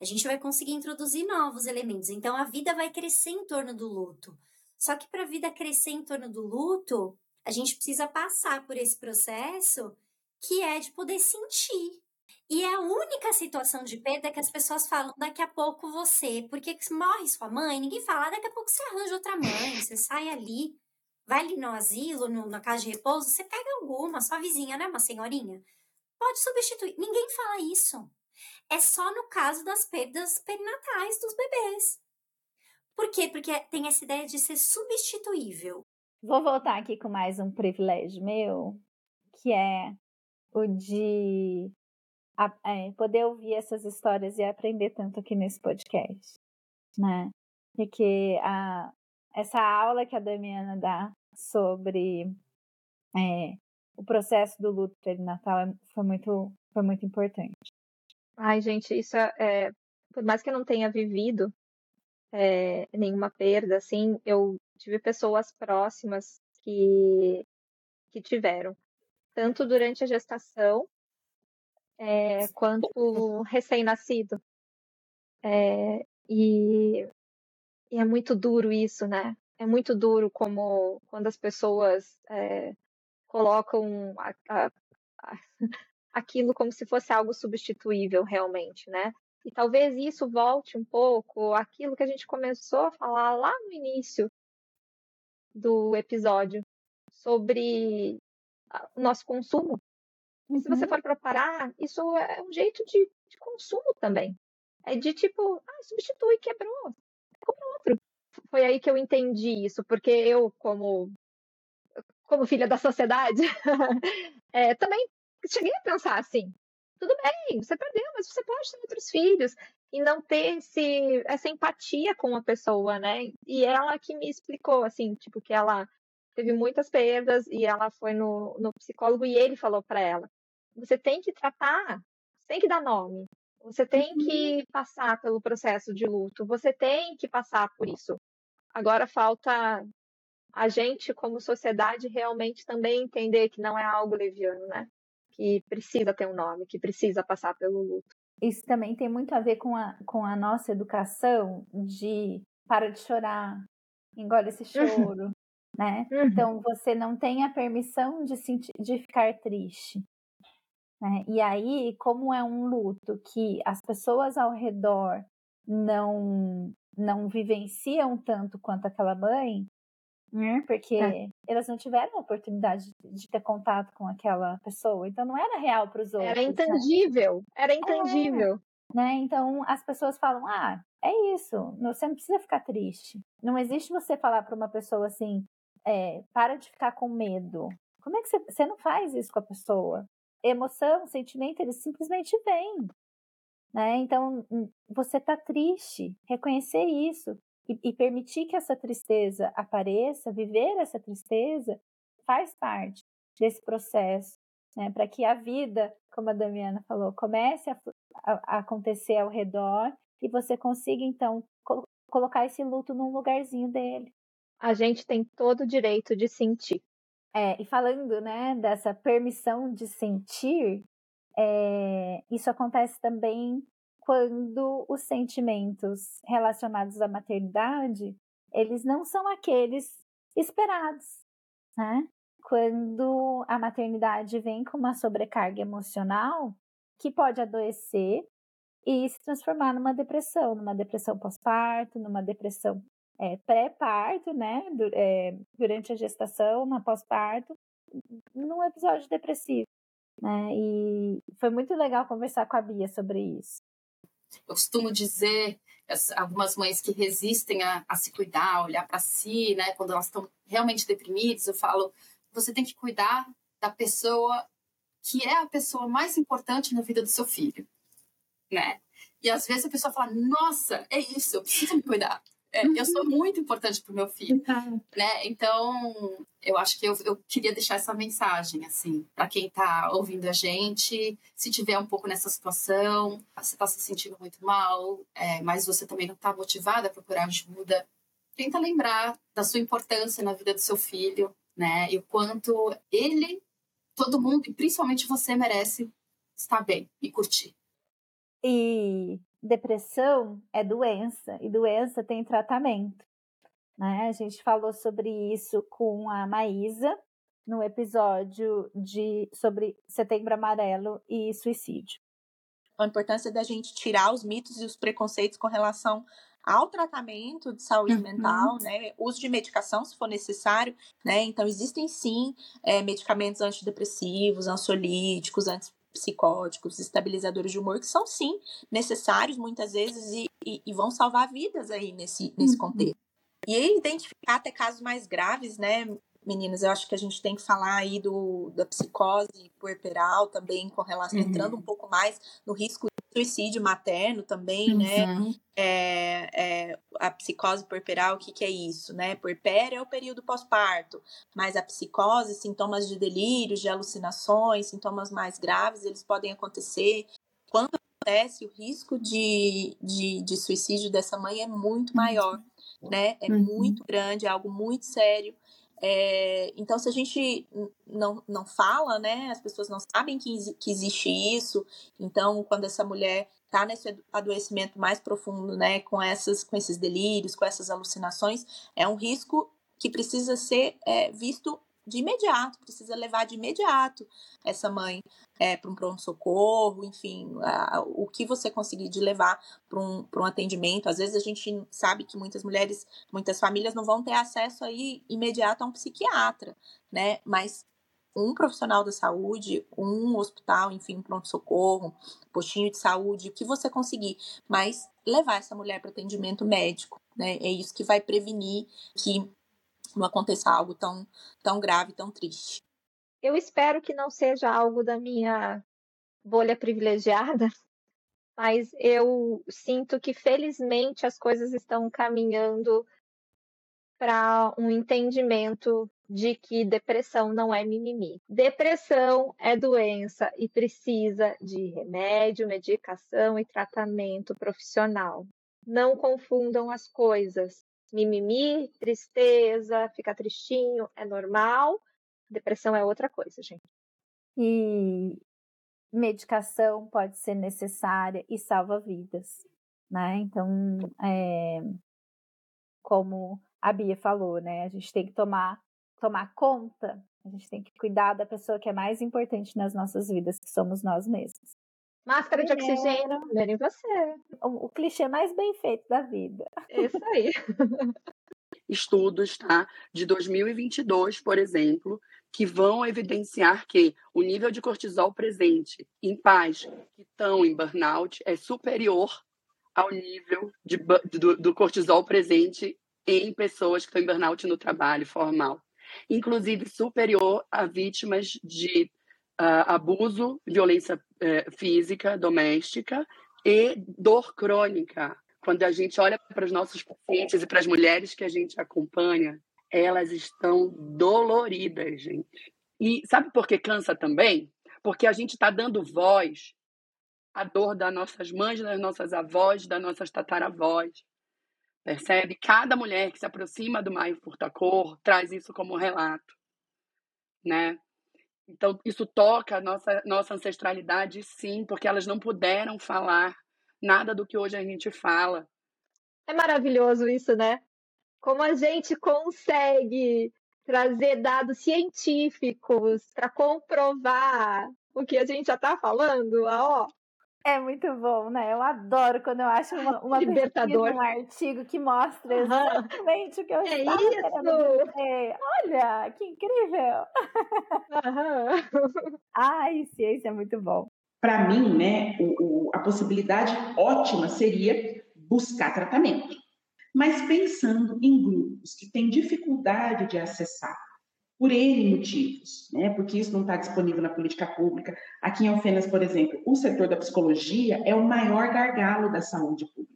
A gente vai conseguir introduzir novos elementos, então a vida vai crescer em torno do luto. Só que para a vida crescer em torno do luto, a gente precisa passar por esse processo que é de poder sentir. E é a única situação de perda que as pessoas falam daqui a pouco você, porque morre sua mãe, ninguém fala, ah, daqui a pouco você arranja outra mãe, você sai ali, vai ali no asilo, no, na casa de repouso, você pega alguma, sua vizinha, né, uma senhorinha? Pode substituir. Ninguém fala isso. É só no caso das perdas perinatais dos bebês. Por quê? Porque tem essa ideia de ser substituível. Vou voltar aqui com mais um privilégio meu, que é o de é, poder ouvir essas histórias e aprender tanto aqui nesse podcast, né? Porque a, essa aula que a Damiana dá sobre é, o processo do luto perinatal é, foi muito, foi muito importante. Ai, gente, isso é, por mais que eu não tenha vivido é, nenhuma perda, assim, eu tive pessoas próximas que, que tiveram, tanto durante a gestação é, quanto recém-nascido. É, e, e, é muito duro isso, né? É muito duro como quando as pessoas é, colocam a, a, a, aquilo como se fosse algo substituível realmente, né? E talvez isso volte um pouco aquilo que a gente começou a falar lá no início do episódio sobre o nosso consumo. Uhum. Se você uhum. for preparar, isso é um jeito de, de, consumo também. É de tipo, ah, substitui, quebrou, compra outro. Foi aí que eu entendi isso, porque eu, como, como filha da sociedade, é, também cheguei a pensar assim: tudo bem, você perdeu, mas você pode ter outros filhos e não ter esse, essa empatia com a pessoa, né? E ela que me explicou, assim, tipo, que ela teve muitas perdas e ela foi no, no psicólogo e ele falou para ela: você tem que tratar, você tem que dar nome, você tem uhum. que passar pelo processo de luto, você tem que passar por isso. Agora falta a gente, como sociedade, realmente também entender que não é algo leviano, né? que precisa ter um nome, que precisa passar pelo luto. Isso também tem muito a ver com a, com a nossa educação de para de chorar, engole esse choro, né? Uhum. Então você não tem a permissão de, sentir, de ficar triste. Né? E aí, como é um luto que as pessoas ao redor não não vivenciam tanto quanto aquela mãe, né? Porque é. elas não tiveram a oportunidade de ter contato com aquela pessoa, então não era real para os outros. Era né? intangível, né? era intangível. É, né? Então as pessoas falam: ah, é isso, você não precisa ficar triste. Não existe você falar para uma pessoa assim: é, para de ficar com medo. Como é que você, você não faz isso com a pessoa? Emoção, sentimento, eles simplesmente vêm. Né? Então, você está triste, reconhecer isso e, e permitir que essa tristeza apareça, viver essa tristeza, faz parte desse processo, né? Para que a vida, como a Damiana falou, comece a, a, a acontecer ao redor e você consiga, então, col colocar esse luto num lugarzinho dele. A gente tem todo o direito de sentir. É, e falando, né, dessa permissão de sentir, é, isso acontece também quando os sentimentos relacionados à maternidade, eles não são aqueles esperados, né? Quando a maternidade vem com uma sobrecarga emocional que pode adoecer e se transformar numa depressão, numa depressão pós-parto, numa depressão é, pré-parto, né? É, durante a gestação, na pós-parto, num episódio depressivo. Né? E foi muito legal conversar com a Bia sobre isso. Eu costumo dizer algumas mães que resistem a, a se cuidar, olhar para si, né? Quando elas estão realmente deprimidas, eu falo: você tem que cuidar da pessoa que é a pessoa mais importante na vida do seu filho, né? E às vezes a pessoa fala: nossa, é isso, eu preciso me cuidar. É, eu sou muito importante para o meu filho, né? Então, eu acho que eu, eu queria deixar essa mensagem, assim, para quem está ouvindo a gente, se tiver um pouco nessa situação, você está se sentindo muito mal, é, mas você também não está motivada a procurar ajuda, tenta lembrar da sua importância na vida do seu filho, né? E o quanto ele, todo mundo, e principalmente você, merece estar bem e curtir. E depressão é doença e doença tem tratamento. Né? A gente falou sobre isso com a Maísa no episódio de sobre Setembro Amarelo e suicídio. A importância da gente tirar os mitos e os preconceitos com relação ao tratamento de saúde uhum. mental, né? Uso de medicação, se for necessário, né? Então, existem sim é, medicamentos antidepressivos, ansiolíticos, anti psicóticos, estabilizadores de humor, que são sim necessários muitas vezes e, e, e vão salvar vidas aí nesse, nesse uhum. contexto. E identificar até casos mais graves, né, meninas? Eu acho que a gente tem que falar aí do, da psicose puerperal também, com relação, uhum. entrando um pouco mais no risco suicídio materno também, né? uhum. né? É, é, a psicose puerperal, o que, que é isso, né? Puerpério é o período pós-parto, mas a psicose, sintomas de delírios, de alucinações, sintomas mais graves, eles podem acontecer. Quando acontece, o risco de, de, de suicídio dessa mãe é muito maior, né? É uhum. muito grande, é algo muito sério. É, então, se a gente não, não fala, né, as pessoas não sabem que, que existe isso. Então, quando essa mulher está nesse adoecimento mais profundo, né, com, essas, com esses delírios, com essas alucinações, é um risco que precisa ser é, visto de imediato, precisa levar de imediato essa mãe é, para um pronto-socorro, enfim, a, o que você conseguir de levar para um, um atendimento. Às vezes a gente sabe que muitas mulheres, muitas famílias não vão ter acesso aí imediato a um psiquiatra, né? Mas um profissional da saúde, um hospital, enfim, pronto-socorro, postinho de saúde, o que você conseguir, mas levar essa mulher para atendimento médico, né? É isso que vai prevenir que não aconteça algo tão, tão grave, tão triste. Eu espero que não seja algo da minha bolha privilegiada, mas eu sinto que felizmente as coisas estão caminhando para um entendimento de que depressão não é mimimi. Depressão é doença e precisa de remédio, medicação e tratamento profissional. Não confundam as coisas mimimi, tristeza, ficar tristinho é normal. Depressão é outra coisa, gente. E medicação pode ser necessária e salva vidas, né? Então, é, como a Bia falou, né? A gente tem que tomar, tomar conta, a gente tem que cuidar da pessoa que é mais importante nas nossas vidas, que somos nós mesmos. Máscara de oxigênio, primeiro em você. O, o clichê mais bem feito da vida. Isso aí. Estudos, tá? De 2022, por exemplo, que vão evidenciar que o nível de cortisol presente em pais que estão em burnout é superior ao nível de, do, do cortisol presente em pessoas que estão em burnout no trabalho formal. Inclusive superior a vítimas de uh, abuso, violência uh, física, doméstica e dor crônica. Quando a gente olha para os nossos pacientes e para as mulheres que a gente acompanha, elas estão doloridas, gente. E sabe por que cansa também? Porque a gente está dando voz à dor das nossas mães, das nossas avós, das nossas tataravós. Percebe? Cada mulher que se aproxima do Maio Furtacor traz isso como relato, né? Então, isso toca a nossa, nossa ancestralidade, sim, porque elas não puderam falar nada do que hoje a gente fala. É maravilhoso isso, né? Como a gente consegue trazer dados científicos para comprovar o que a gente já está falando. Ó, é muito bom, né? Eu adoro quando eu acho uma, uma Libertador. um artigo que mostra exatamente uhum. o que eu é estava isso. querendo dizer. Olha, que incrível! Uhum. Ai, ciência é muito bom. Para mim, né, o, o, a possibilidade ótima seria buscar tratamento. Mas pensando em grupos que têm dificuldade de acessar por N motivos, né? porque isso não está disponível na política pública. Aqui em Alfenas, por exemplo, o setor da psicologia é o maior gargalo da saúde pública.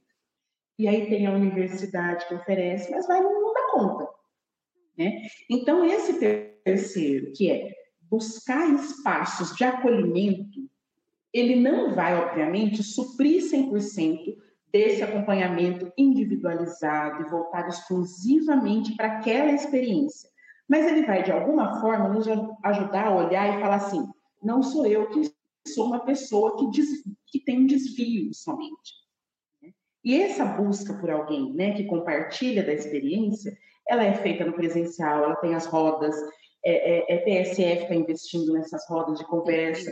e aí tem a universidade que oferece, mas vai não dá conta. Né? Então, esse terceiro, que é buscar espaços de acolhimento, ele não vai, obviamente, suprir 100% desse acompanhamento individualizado e voltado exclusivamente para aquela experiência. Mas ele vai, de alguma forma, nos ajudar a olhar e falar assim: não sou eu que sou uma pessoa que, des... que tem um desvio somente. E essa busca por alguém né, que compartilha da experiência, ela é feita no presencial, ela tem as rodas, é, é, é PSF está investindo nessas rodas de conversa.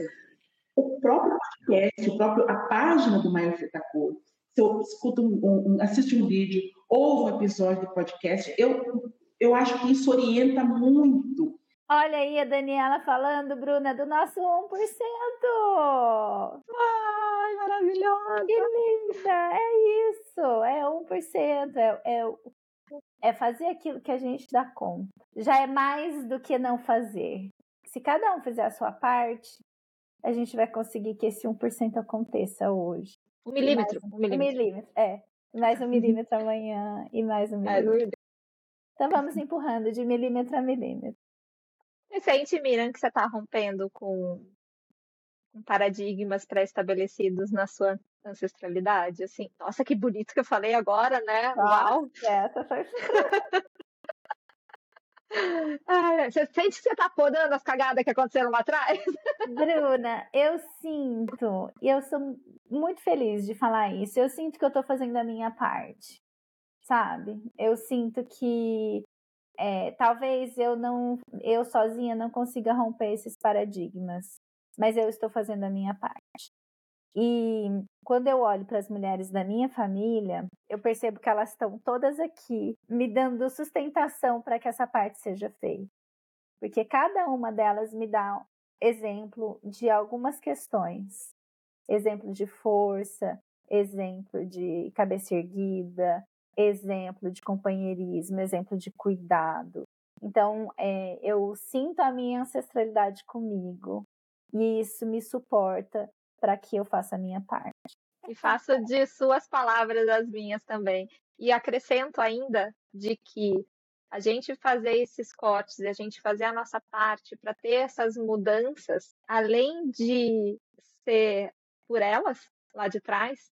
O próprio podcast, o próprio, a página do Maio Fetacor, se eu escuto um, um, assiste um vídeo, ouve um episódio do podcast, eu, eu acho que isso orienta muito. Olha aí a Daniela falando, Bruna, do nosso 1%. Ai, maravilhosa. Que linda, é isso, é 1%, é, é, é fazer aquilo que a gente dá conta. Já é mais do que não fazer. Se cada um fizer a sua parte, a gente vai conseguir que esse 1% aconteça hoje. Um milímetro. Mais, um milímetro. Um milímetro, é. Mais um milímetro amanhã e mais um É, milímetro. Então vamos empurrando de milímetro a milímetro. Você sente, Miriam, que você está rompendo com, com paradigmas pré-estabelecidos na sua ancestralidade? Assim, nossa, que bonito que eu falei agora, né? Uau! Essa foi Ai, Você sente que você tá podando as cagadas que aconteceram lá atrás? Bruna, eu sinto, e eu sou muito feliz de falar isso. Eu sinto que eu tô fazendo a minha parte, sabe? Eu sinto que é, talvez eu não, eu sozinha não consiga romper esses paradigmas, mas eu estou fazendo a minha parte. E quando eu olho para as mulheres da minha família, eu percebo que elas estão todas aqui me dando sustentação para que essa parte seja feita. Porque cada uma delas me dá exemplo de algumas questões. Exemplo de força, exemplo de cabeça erguida, exemplo de companheirismo, exemplo de cuidado. Então, é, eu sinto a minha ancestralidade comigo e isso me suporta para que eu faça a minha parte. E faço de suas palavras as minhas também. E acrescento ainda de que a gente fazer esses cortes a gente fazer a nossa parte para ter essas mudanças, além de ser por elas lá de trás,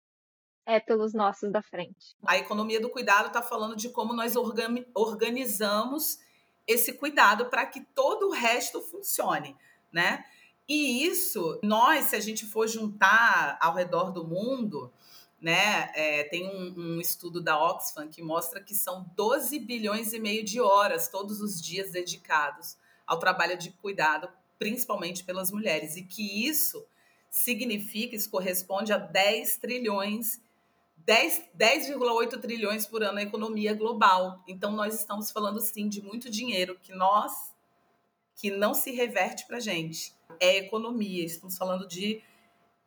é pelos nossos da frente. A economia do cuidado está falando de como nós organizamos esse cuidado para que todo o resto funcione, né? E isso, nós, se a gente for juntar ao redor do mundo, né, é, tem um, um, estudo da Oxfam que mostra que são 12 bilhões e meio de horas todos os dias dedicados ao trabalho de cuidado, principalmente pelas mulheres, e que isso significa, isso corresponde a 10 trilhões 10,8 10, trilhões por ano na economia global. Então, nós estamos falando, sim, de muito dinheiro que nós, que não se reverte para a gente. É economia, estamos falando de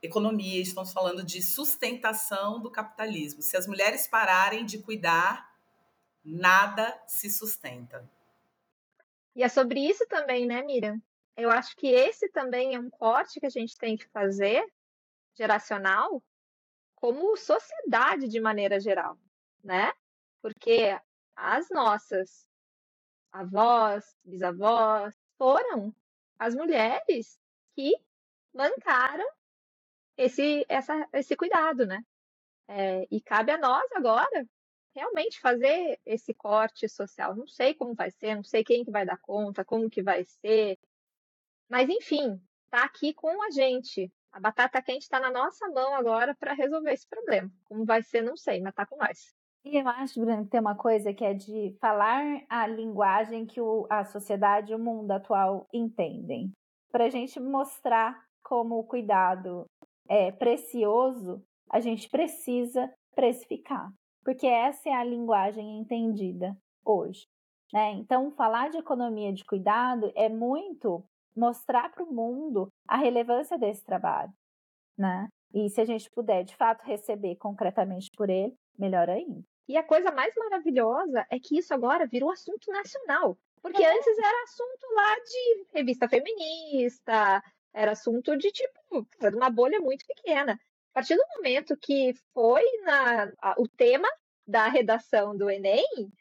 economia, estamos falando de sustentação do capitalismo. Se as mulheres pararem de cuidar, nada se sustenta. E é sobre isso também, né, Miriam? Eu acho que esse também é um corte que a gente tem que fazer, geracional, como sociedade de maneira geral, né? Porque as nossas avós, bisavós foram as mulheres que bancaram esse, essa, esse cuidado, né? É, e cabe a nós agora realmente fazer esse corte social. Não sei como vai ser, não sei quem que vai dar conta, como que vai ser, mas enfim, tá aqui com a gente. A batata quente está na nossa mão agora para resolver esse problema. Como vai ser, não sei, mas está com nós. E eu acho, Bruno, que tem uma coisa que é de falar a linguagem que o, a sociedade o mundo atual entendem. Para a gente mostrar como o cuidado é precioso, a gente precisa precificar. Porque essa é a linguagem entendida hoje. Né? Então, falar de economia de cuidado é muito mostrar para o mundo a relevância desse trabalho, né? E se a gente puder, de fato, receber concretamente por ele, melhor ainda. E a coisa mais maravilhosa é que isso agora virou assunto nacional. Porque é. antes era assunto lá de revista feminista, era assunto de tipo, uma bolha muito pequena. A partir do momento que foi na, a, o tema, da redação do Enem,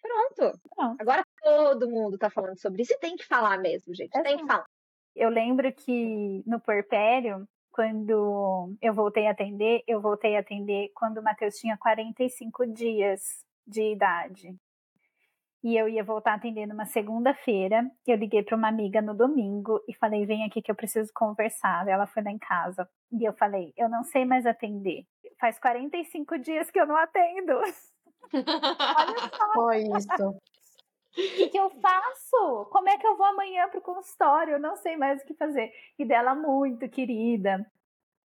pronto. Pronto. Agora todo mundo tá falando sobre isso e tem que falar mesmo, gente. Tem que falar. Eu lembro que no puerpério, quando eu voltei a atender, eu voltei a atender quando o Matheus tinha 45 dias de idade. E eu ia voltar a atender numa segunda-feira. Eu liguei para uma amiga no domingo e falei: vem aqui que eu preciso conversar. Ela foi lá em casa. E eu falei: eu não sei mais atender. Faz 45 dias que eu não atendo. Olha só. Foi isso. Que, que eu faço? Como é que eu vou amanhã pro consultório? Eu não sei mais o que fazer. E dela, muito querida,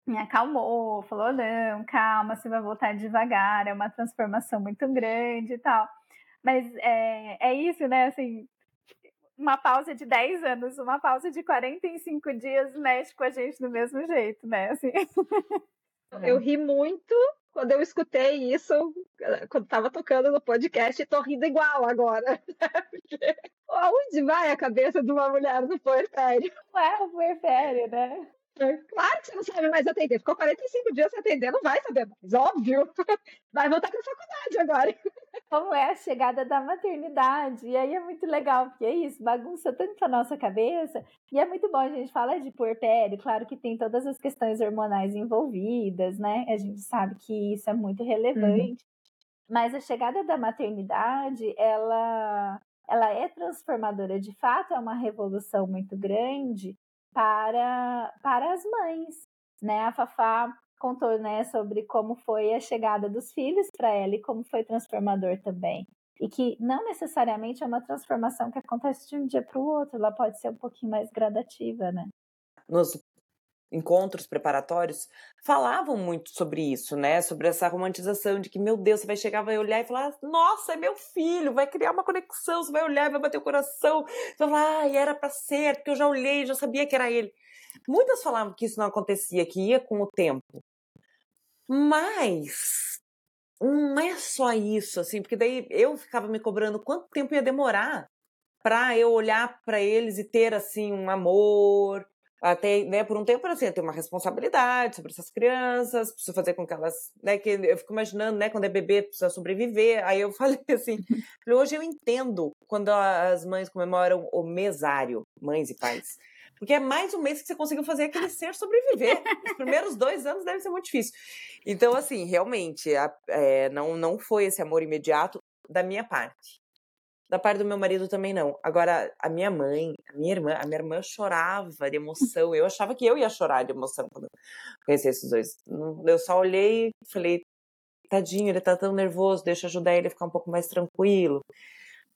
me acalmou, falou: não, calma, você vai voltar devagar, é uma transformação muito grande e tal. Mas é, é isso, né? Assim, uma pausa de 10 anos, uma pausa de 45 dias mexe com a gente do mesmo jeito, né? Assim. Eu ri muito quando eu escutei isso, quando estava tocando no podcast, tô rindo igual agora. Porque aonde vai a cabeça de uma mulher no puerpério? Ué, o puerpério, né? Claro que você não sabe mais atender. Ficou 45 dias sem atender, não vai saber mais. Óbvio. Vai voltar para a faculdade agora. Como é a chegada da maternidade. E aí é muito legal, porque é isso, bagunça tanto a nossa cabeça. E é muito bom a gente falar de puerpério. Claro que tem todas as questões hormonais envolvidas, né? A gente sabe que isso é muito relevante. Uhum. Mas a chegada da maternidade, ela, ela é transformadora. De fato, é uma revolução muito grande para, para as mães. Né? A Fafá contou né, sobre como foi a chegada dos filhos para ela e como foi transformador também. E que não necessariamente é uma transformação que acontece de um dia para o outro, ela pode ser um pouquinho mais gradativa, né? Nos encontros preparatórios falavam muito sobre isso, né? Sobre essa romantização de que, meu Deus, você vai chegar, vai olhar e falar, nossa, é meu filho, vai criar uma conexão, você vai olhar, vai bater o coração, você vai falar, era para ser, porque eu já olhei, já sabia que era ele. Muitas falavam que isso não acontecia, que ia com o tempo. Mas não é só isso, assim, porque daí eu ficava me cobrando quanto tempo ia demorar para eu olhar para eles e ter assim um amor, até, né, por um tempo assim, eu tenho uma responsabilidade sobre essas crianças, preciso fazer com que elas, né, que eu fico imaginando, né, quando é bebê precisa sobreviver. Aí eu falei assim, hoje eu entendo quando as mães comemoram o mesário, mães e pais. Porque é mais um mês que você conseguiu fazer aquele ser sobreviver. Os primeiros dois anos deve ser muito difícil. Então, assim, realmente, a, é, não, não foi esse amor imediato da minha parte. Da parte do meu marido também não. Agora, a minha mãe, a minha irmã, a minha irmã chorava de emoção. Eu achava que eu ia chorar de emoção quando conheci esses dois. Eu só olhei e falei, tadinho, ele tá tão nervoso, deixa eu ajudar ele a ficar um pouco mais tranquilo.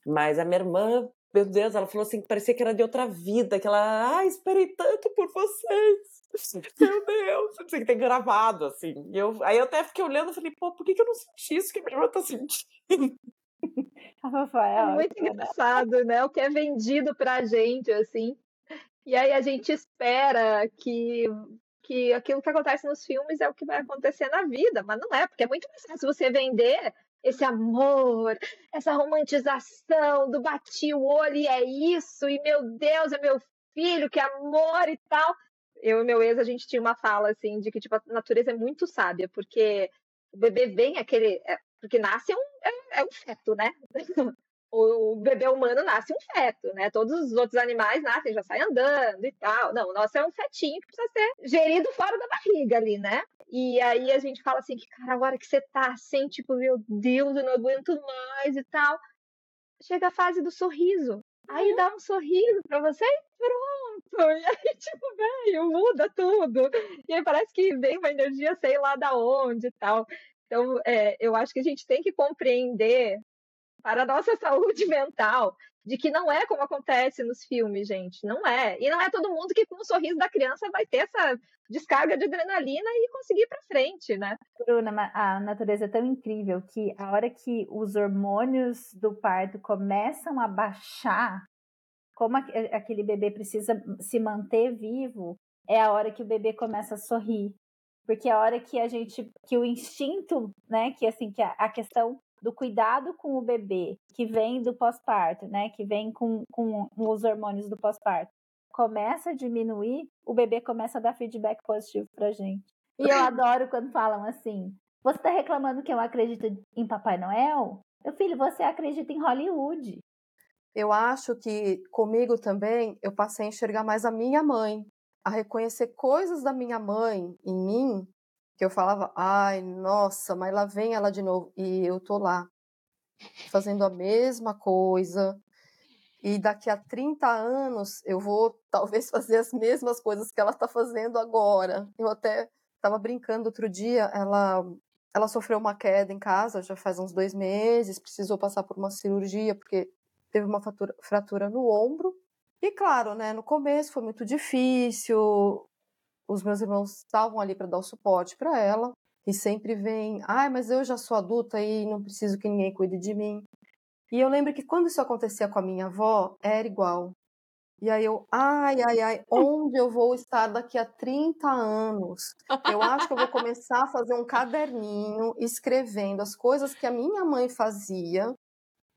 Mas a minha irmã, meu Deus, ela falou assim que parecia que era de outra vida, que ela, ah, esperei tanto por vocês. Meu Deus, você que ter gravado, assim. E eu, aí eu até fiquei olhando e falei, pô, por que, que eu não senti isso que a minha irmã tá sentindo? Rafael. É muito engraçado, né? O que é vendido pra gente, assim. E aí a gente espera que, que aquilo que acontece nos filmes é o que vai acontecer na vida, mas não é, porque é muito mais fácil você vender esse amor, essa romantização do bati o olho e é isso, e meu Deus, é meu filho, que amor e tal. Eu e meu ex, a gente tinha uma fala assim de que tipo, a natureza é muito sábia, porque o bebê vem aquele. É, porque nasce um, é, é um feto, né? o bebê humano nasce um feto, né? Todos os outros animais nascem, já saem andando e tal. Não, o nosso é um fetinho que precisa ser gerido fora da barriga ali, né? E aí a gente fala assim que, cara, a hora que você tá assim, tipo, meu Deus, eu não aguento mais e tal. Chega a fase do sorriso. Aí uhum. dá um sorriso pra você e pronto. E aí, tipo, velho, muda tudo. E aí parece que vem uma energia, sei lá da onde e tal. Então, é, eu acho que a gente tem que compreender para a nossa saúde mental de que não é como acontece nos filmes, gente. Não é. E não é todo mundo que com o sorriso da criança vai ter essa descarga de adrenalina e conseguir para frente, né? Bruna, a natureza é tão incrível que a hora que os hormônios do parto começam a baixar, como aquele bebê precisa se manter vivo, é a hora que o bebê começa a sorrir. Porque a hora que a gente, que o instinto, né, que assim, que a, a questão do cuidado com o bebê, que vem do pós-parto, né? Que vem com, com os hormônios do pós-parto, começa a diminuir, o bebê começa a dar feedback positivo pra gente. E eu adoro quando falam assim: Você está reclamando que eu acredito em Papai Noel? Meu filho, você acredita em Hollywood. Eu acho que comigo também eu passei a enxergar mais a minha mãe, a reconhecer coisas da minha mãe em mim, que eu falava, ai, nossa, mas lá vem ela de novo. E eu tô lá, fazendo a mesma coisa. E daqui a 30 anos eu vou talvez fazer as mesmas coisas que ela está fazendo agora. Eu até estava brincando outro dia, ela ela sofreu uma queda em casa já faz uns dois meses, precisou passar por uma cirurgia porque teve uma fratura, fratura no ombro. E claro, né, no começo foi muito difícil. Os meus irmãos estavam ali para dar o suporte para ela e sempre vem, ai, mas eu já sou adulta e não preciso que ninguém cuide de mim. E eu lembro que quando isso acontecia com a minha avó, era igual. E aí eu, ai, ai, ai, onde eu vou estar daqui a 30 anos? Eu acho que eu vou começar a fazer um caderninho escrevendo as coisas que a minha mãe fazia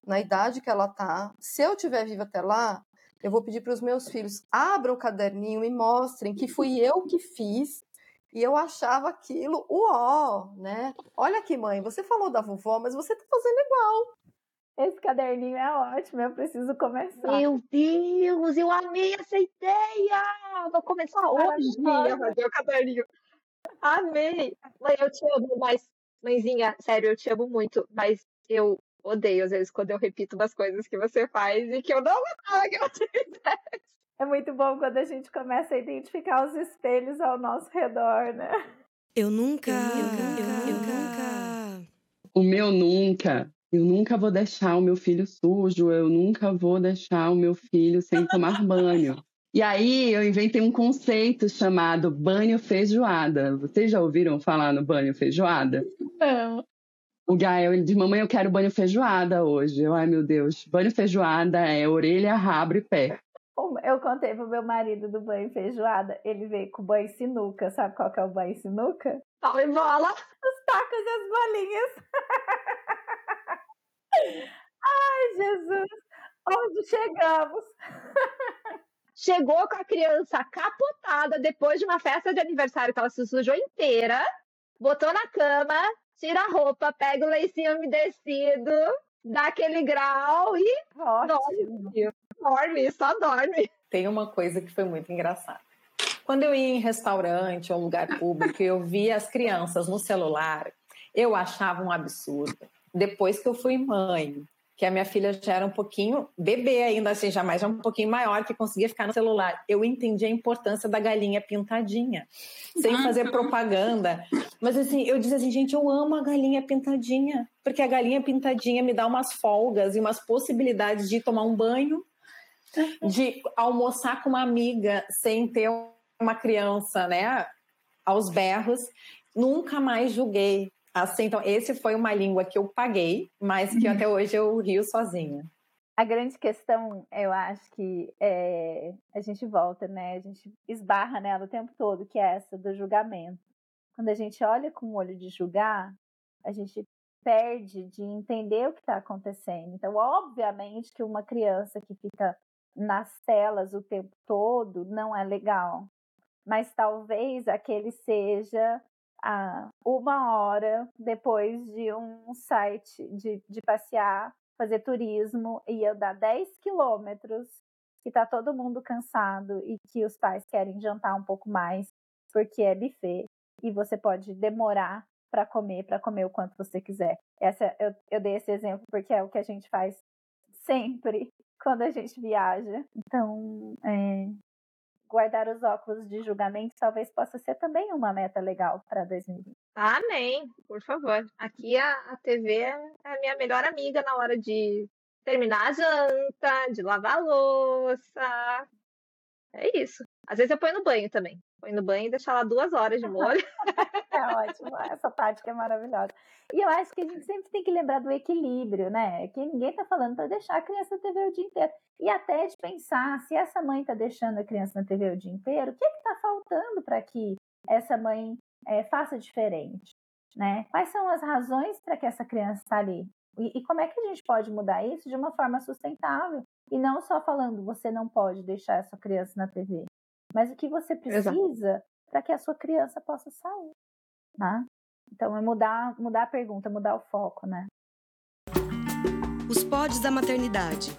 na idade que ela tá. Se eu estiver viva até lá, eu vou pedir para os meus filhos abram o caderninho e mostrem que fui eu que fiz e eu achava aquilo uó, né? Olha aqui, mãe, você falou da vovó, mas você tá fazendo igual. Esse caderninho é ótimo, eu preciso começar. Meu Deus, eu amei essa ideia! Vou começar hoje a fazer o caderninho. Amei! Mãe, eu te amo, mas, mãezinha, sério, eu te amo muito, mas eu odeio às vezes quando eu repito umas coisas que você faz e que eu não gostava que você fizesse. É muito bom quando a gente começa a identificar os espelhos ao nosso redor, né? Eu nunca. Eu nunca. Eu nunca. O meu nunca eu nunca vou deixar o meu filho sujo, eu nunca vou deixar o meu filho sem tomar banho. E aí eu inventei um conceito chamado banho feijoada. Vocês já ouviram falar no banho feijoada? Não. O Gael, ele diz, mamãe, eu quero banho feijoada hoje. Eu, ai, meu Deus, banho feijoada é orelha, rabo e pé. Eu contei pro meu marido do banho feijoada, ele veio com banho sinuca. Sabe qual que é o banho sinuca? Pau e bola. Os tacos e as bolinhas. Ai, Jesus! Onde chegamos? Chegou com a criança capotada depois de uma festa de aniversário que ela se sujou inteira, botou na cama, tira a roupa, pega o leicinho umedecido, dá aquele grau e dorme. Dorme, só dorme. Tem uma coisa que foi muito engraçada. Quando eu ia em restaurante ou lugar público e eu via as crianças no celular, eu achava um absurdo depois que eu fui mãe, que a minha filha já era um pouquinho bebê ainda, assim, já mais já um pouquinho maior, que conseguia ficar no celular. Eu entendi a importância da galinha pintadinha, sem fazer propaganda. Mas assim, eu dizia assim, gente, eu amo a galinha pintadinha, porque a galinha pintadinha me dá umas folgas e umas possibilidades de tomar um banho, de almoçar com uma amiga sem ter uma criança, né, aos berros. Nunca mais julguei Assim, então, esse foi uma língua que eu paguei, mas que até hoje eu rio sozinha. A grande questão, eu acho que é, a gente volta, né? A gente esbarra nela o tempo todo, que é essa do julgamento. Quando a gente olha com o olho de julgar, a gente perde de entender o que está acontecendo. Então, obviamente que uma criança que fica nas telas o tempo todo não é legal. Mas talvez aquele seja a uma hora depois de um site de, de passear, fazer turismo e andar 10 quilômetros, que tá todo mundo cansado e que os pais querem jantar um pouco mais porque é buffet e você pode demorar para comer, para comer o quanto você quiser. Essa eu, eu dei esse exemplo porque é o que a gente faz sempre quando a gente viaja. Então, é, guardar os óculos de julgamento talvez possa ser também uma meta legal para 2020. Amém, por favor. Aqui a, a TV é a minha melhor amiga na hora de terminar a janta, de lavar a louça. É isso. Às vezes eu ponho no banho também. Põe no banho e deixa lá duas horas de molho. é ótimo, essa tática é maravilhosa. E eu acho que a gente sempre tem que lembrar do equilíbrio, né? Que ninguém tá falando para deixar a criança na TV o dia inteiro. E até de pensar, se essa mãe tá deixando a criança na TV o dia inteiro, o que é que tá faltando para que essa mãe é, faça diferente? Né? Quais são as razões para que essa criança está ali? E, e como é que a gente pode mudar isso de uma forma sustentável? E não só falando, você não pode deixar essa criança na TV, mas o que você precisa para que a sua criança possa sair. Né? Então é mudar, mudar a pergunta, mudar o foco, né? Os pods da maternidade.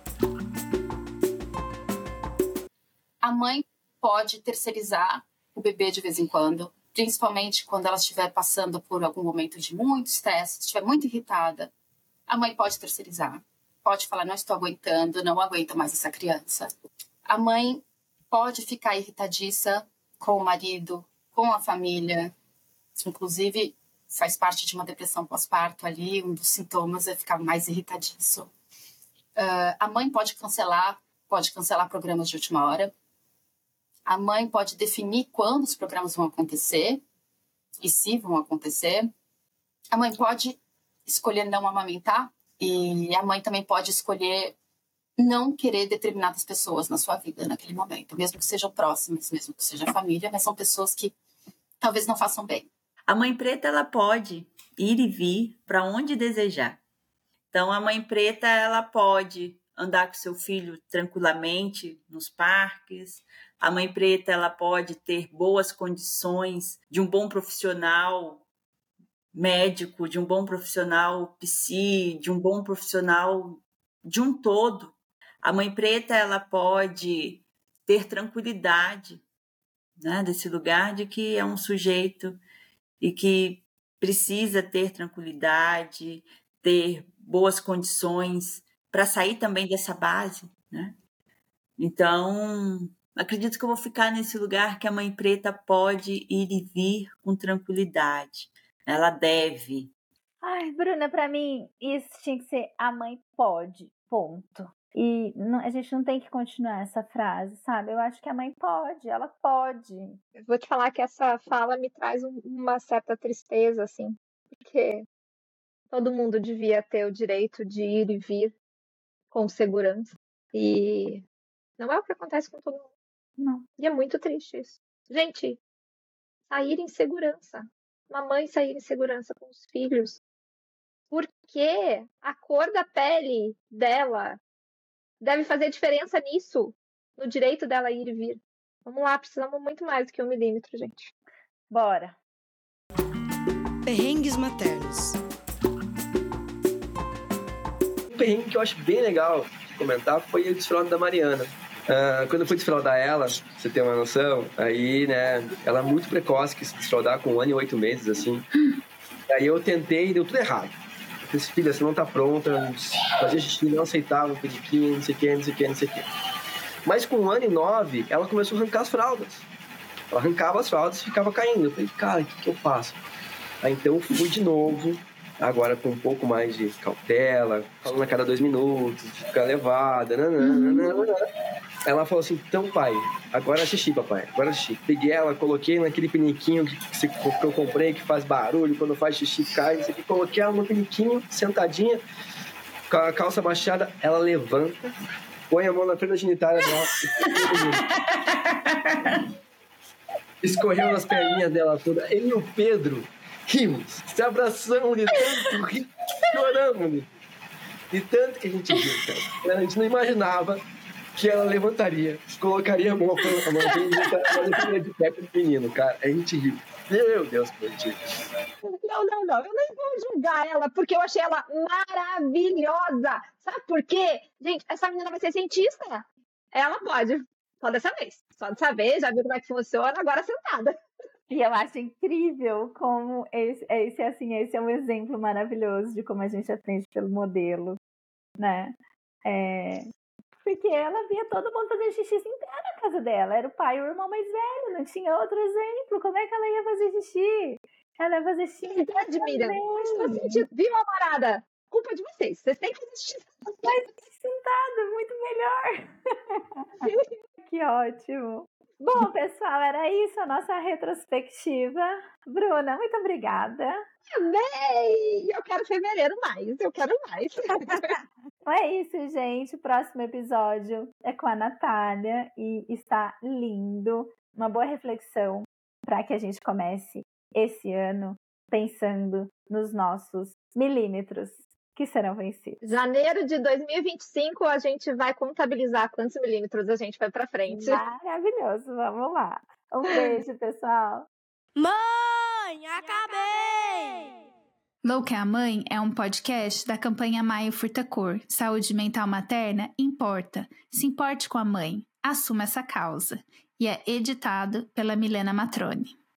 A mãe pode terceirizar o bebê de vez em quando, principalmente quando ela estiver passando por algum momento de muito estresse, estiver muito irritada. A mãe pode terceirizar. Pode falar: não estou aguentando, não aguento mais essa criança. A mãe pode ficar irritadiça com o marido, com a família. Inclusive, faz parte de uma depressão pós-parto ali, um dos sintomas é ficar mais irritadiço. Uh, a mãe pode cancelar, pode cancelar programas de última hora. A mãe pode definir quando os programas vão acontecer e se vão acontecer. A mãe pode escolher não amamentar e a mãe também pode escolher não querer determinadas pessoas na sua vida naquele momento, mesmo que sejam próximas, mesmo que seja família, mas são pessoas que talvez não façam bem. A mãe preta ela pode ir e vir para onde desejar. Então a mãe preta ela pode andar com seu filho tranquilamente nos parques. A mãe preta ela pode ter boas condições de um bom profissional médico, de um bom profissional psi, de um bom profissional de um todo. A mãe preta ela pode ter tranquilidade né, desse lugar de que é um sujeito e que precisa ter tranquilidade, ter boas condições para sair também dessa base, né? Então, acredito que eu vou ficar nesse lugar que a mãe preta pode ir e vir com tranquilidade. Ela deve. Ai, Bruna, para mim isso tinha que ser a mãe pode, ponto. E não, a gente não tem que continuar essa frase, sabe? Eu acho que a mãe pode, ela pode. Eu vou te falar que essa fala me traz um, uma certa tristeza, assim, porque todo mundo devia ter o direito de ir e vir com segurança. E não é o que acontece com todo mundo. Não. E é muito triste isso. Gente, sair em segurança. Uma mãe sair em segurança com os filhos. Porque a cor da pele dela deve fazer diferença nisso, no direito dela ir e vir. Vamos lá, precisamos muito mais do que um milímetro, gente. Bora. Perrengues maternos. Um perrengue que eu acho bem legal de comentar foi o desfraude da Mariana. Uh, quando eu fui desfraudar ela, você tem uma noção, aí, né, ela é muito precoce, quis desfraudar com um ano e oito meses, assim. Aí eu tentei e deu tudo errado disse, filha, você não tá pronta, fazia xixi, não aceitava o pediquinho, não sei o que, não sei o que, não sei o que. Mas com um ano e nove, ela começou a arrancar as fraldas. Ela arrancava as fraldas e ficava caindo. Eu falei, cara, o que, que eu faço? Aí então fui de novo, agora com um pouco mais de cautela, falando a cada dois minutos, ficar levada, nananana. Ela falou assim: então, pai, agora é xixi, papai, agora é xixi. Peguei ela, coloquei naquele piniquinho que, que eu comprei, que faz barulho, quando faz xixi cai, aqui. Coloquei ela no piniquinho, sentadinha, com a calça baixada, ela levanta, põe a mão na frente da genitália dela. Escorreu nas perninhas dela toda. Ele e o Pedro rimos, se abraçamos de tanto rir, choramos de tanto que a gente riu, cara. A gente não imaginava que ela levantaria, colocaria a mão, a mão de pé pro menino, cara. A gente riu. Meu Deus, Pontinho. Não, não, não. Eu nem vou julgar ela, porque eu achei ela maravilhosa. Sabe por quê? Gente, essa menina vai ser cientista. Ela pode. Só dessa vez. Só dessa vez, já viu como é que funciona, agora sentada. E eu acho incrível como esse, esse, assim, esse é um exemplo maravilhoso de como a gente aprende pelo modelo, né? É, porque ela via todo mundo fazer xixi inteiro na casa dela. Era o pai e o irmão mais velho, não tinha outro exemplo. Como é que ela ia fazer xixi? Ela ia fazer xixi. Verdade, Miriam. Viu, amarada? Culpa de vocês. Vocês têm que fazer xixi. Mas sentada, muito melhor. que ótimo. Bom, pessoal, era isso a nossa retrospectiva. Bruna, muito obrigada. Amei! Eu quero fevereiro mais, eu quero mais. é isso, gente. O próximo episódio é com a Natália e está lindo. Uma boa reflexão para que a gente comece esse ano pensando nos nossos milímetros que serão vencidos. Janeiro de 2025 a gente vai contabilizar quantos milímetros a gente vai para frente. Maravilhoso, vamos lá. Um beijo, pessoal. Mãe, acabei! Louca é a Mãe é um podcast da campanha Maio Furtacor. Saúde mental materna importa. Se importe com a mãe. Assuma essa causa. E é editado pela Milena Matrone.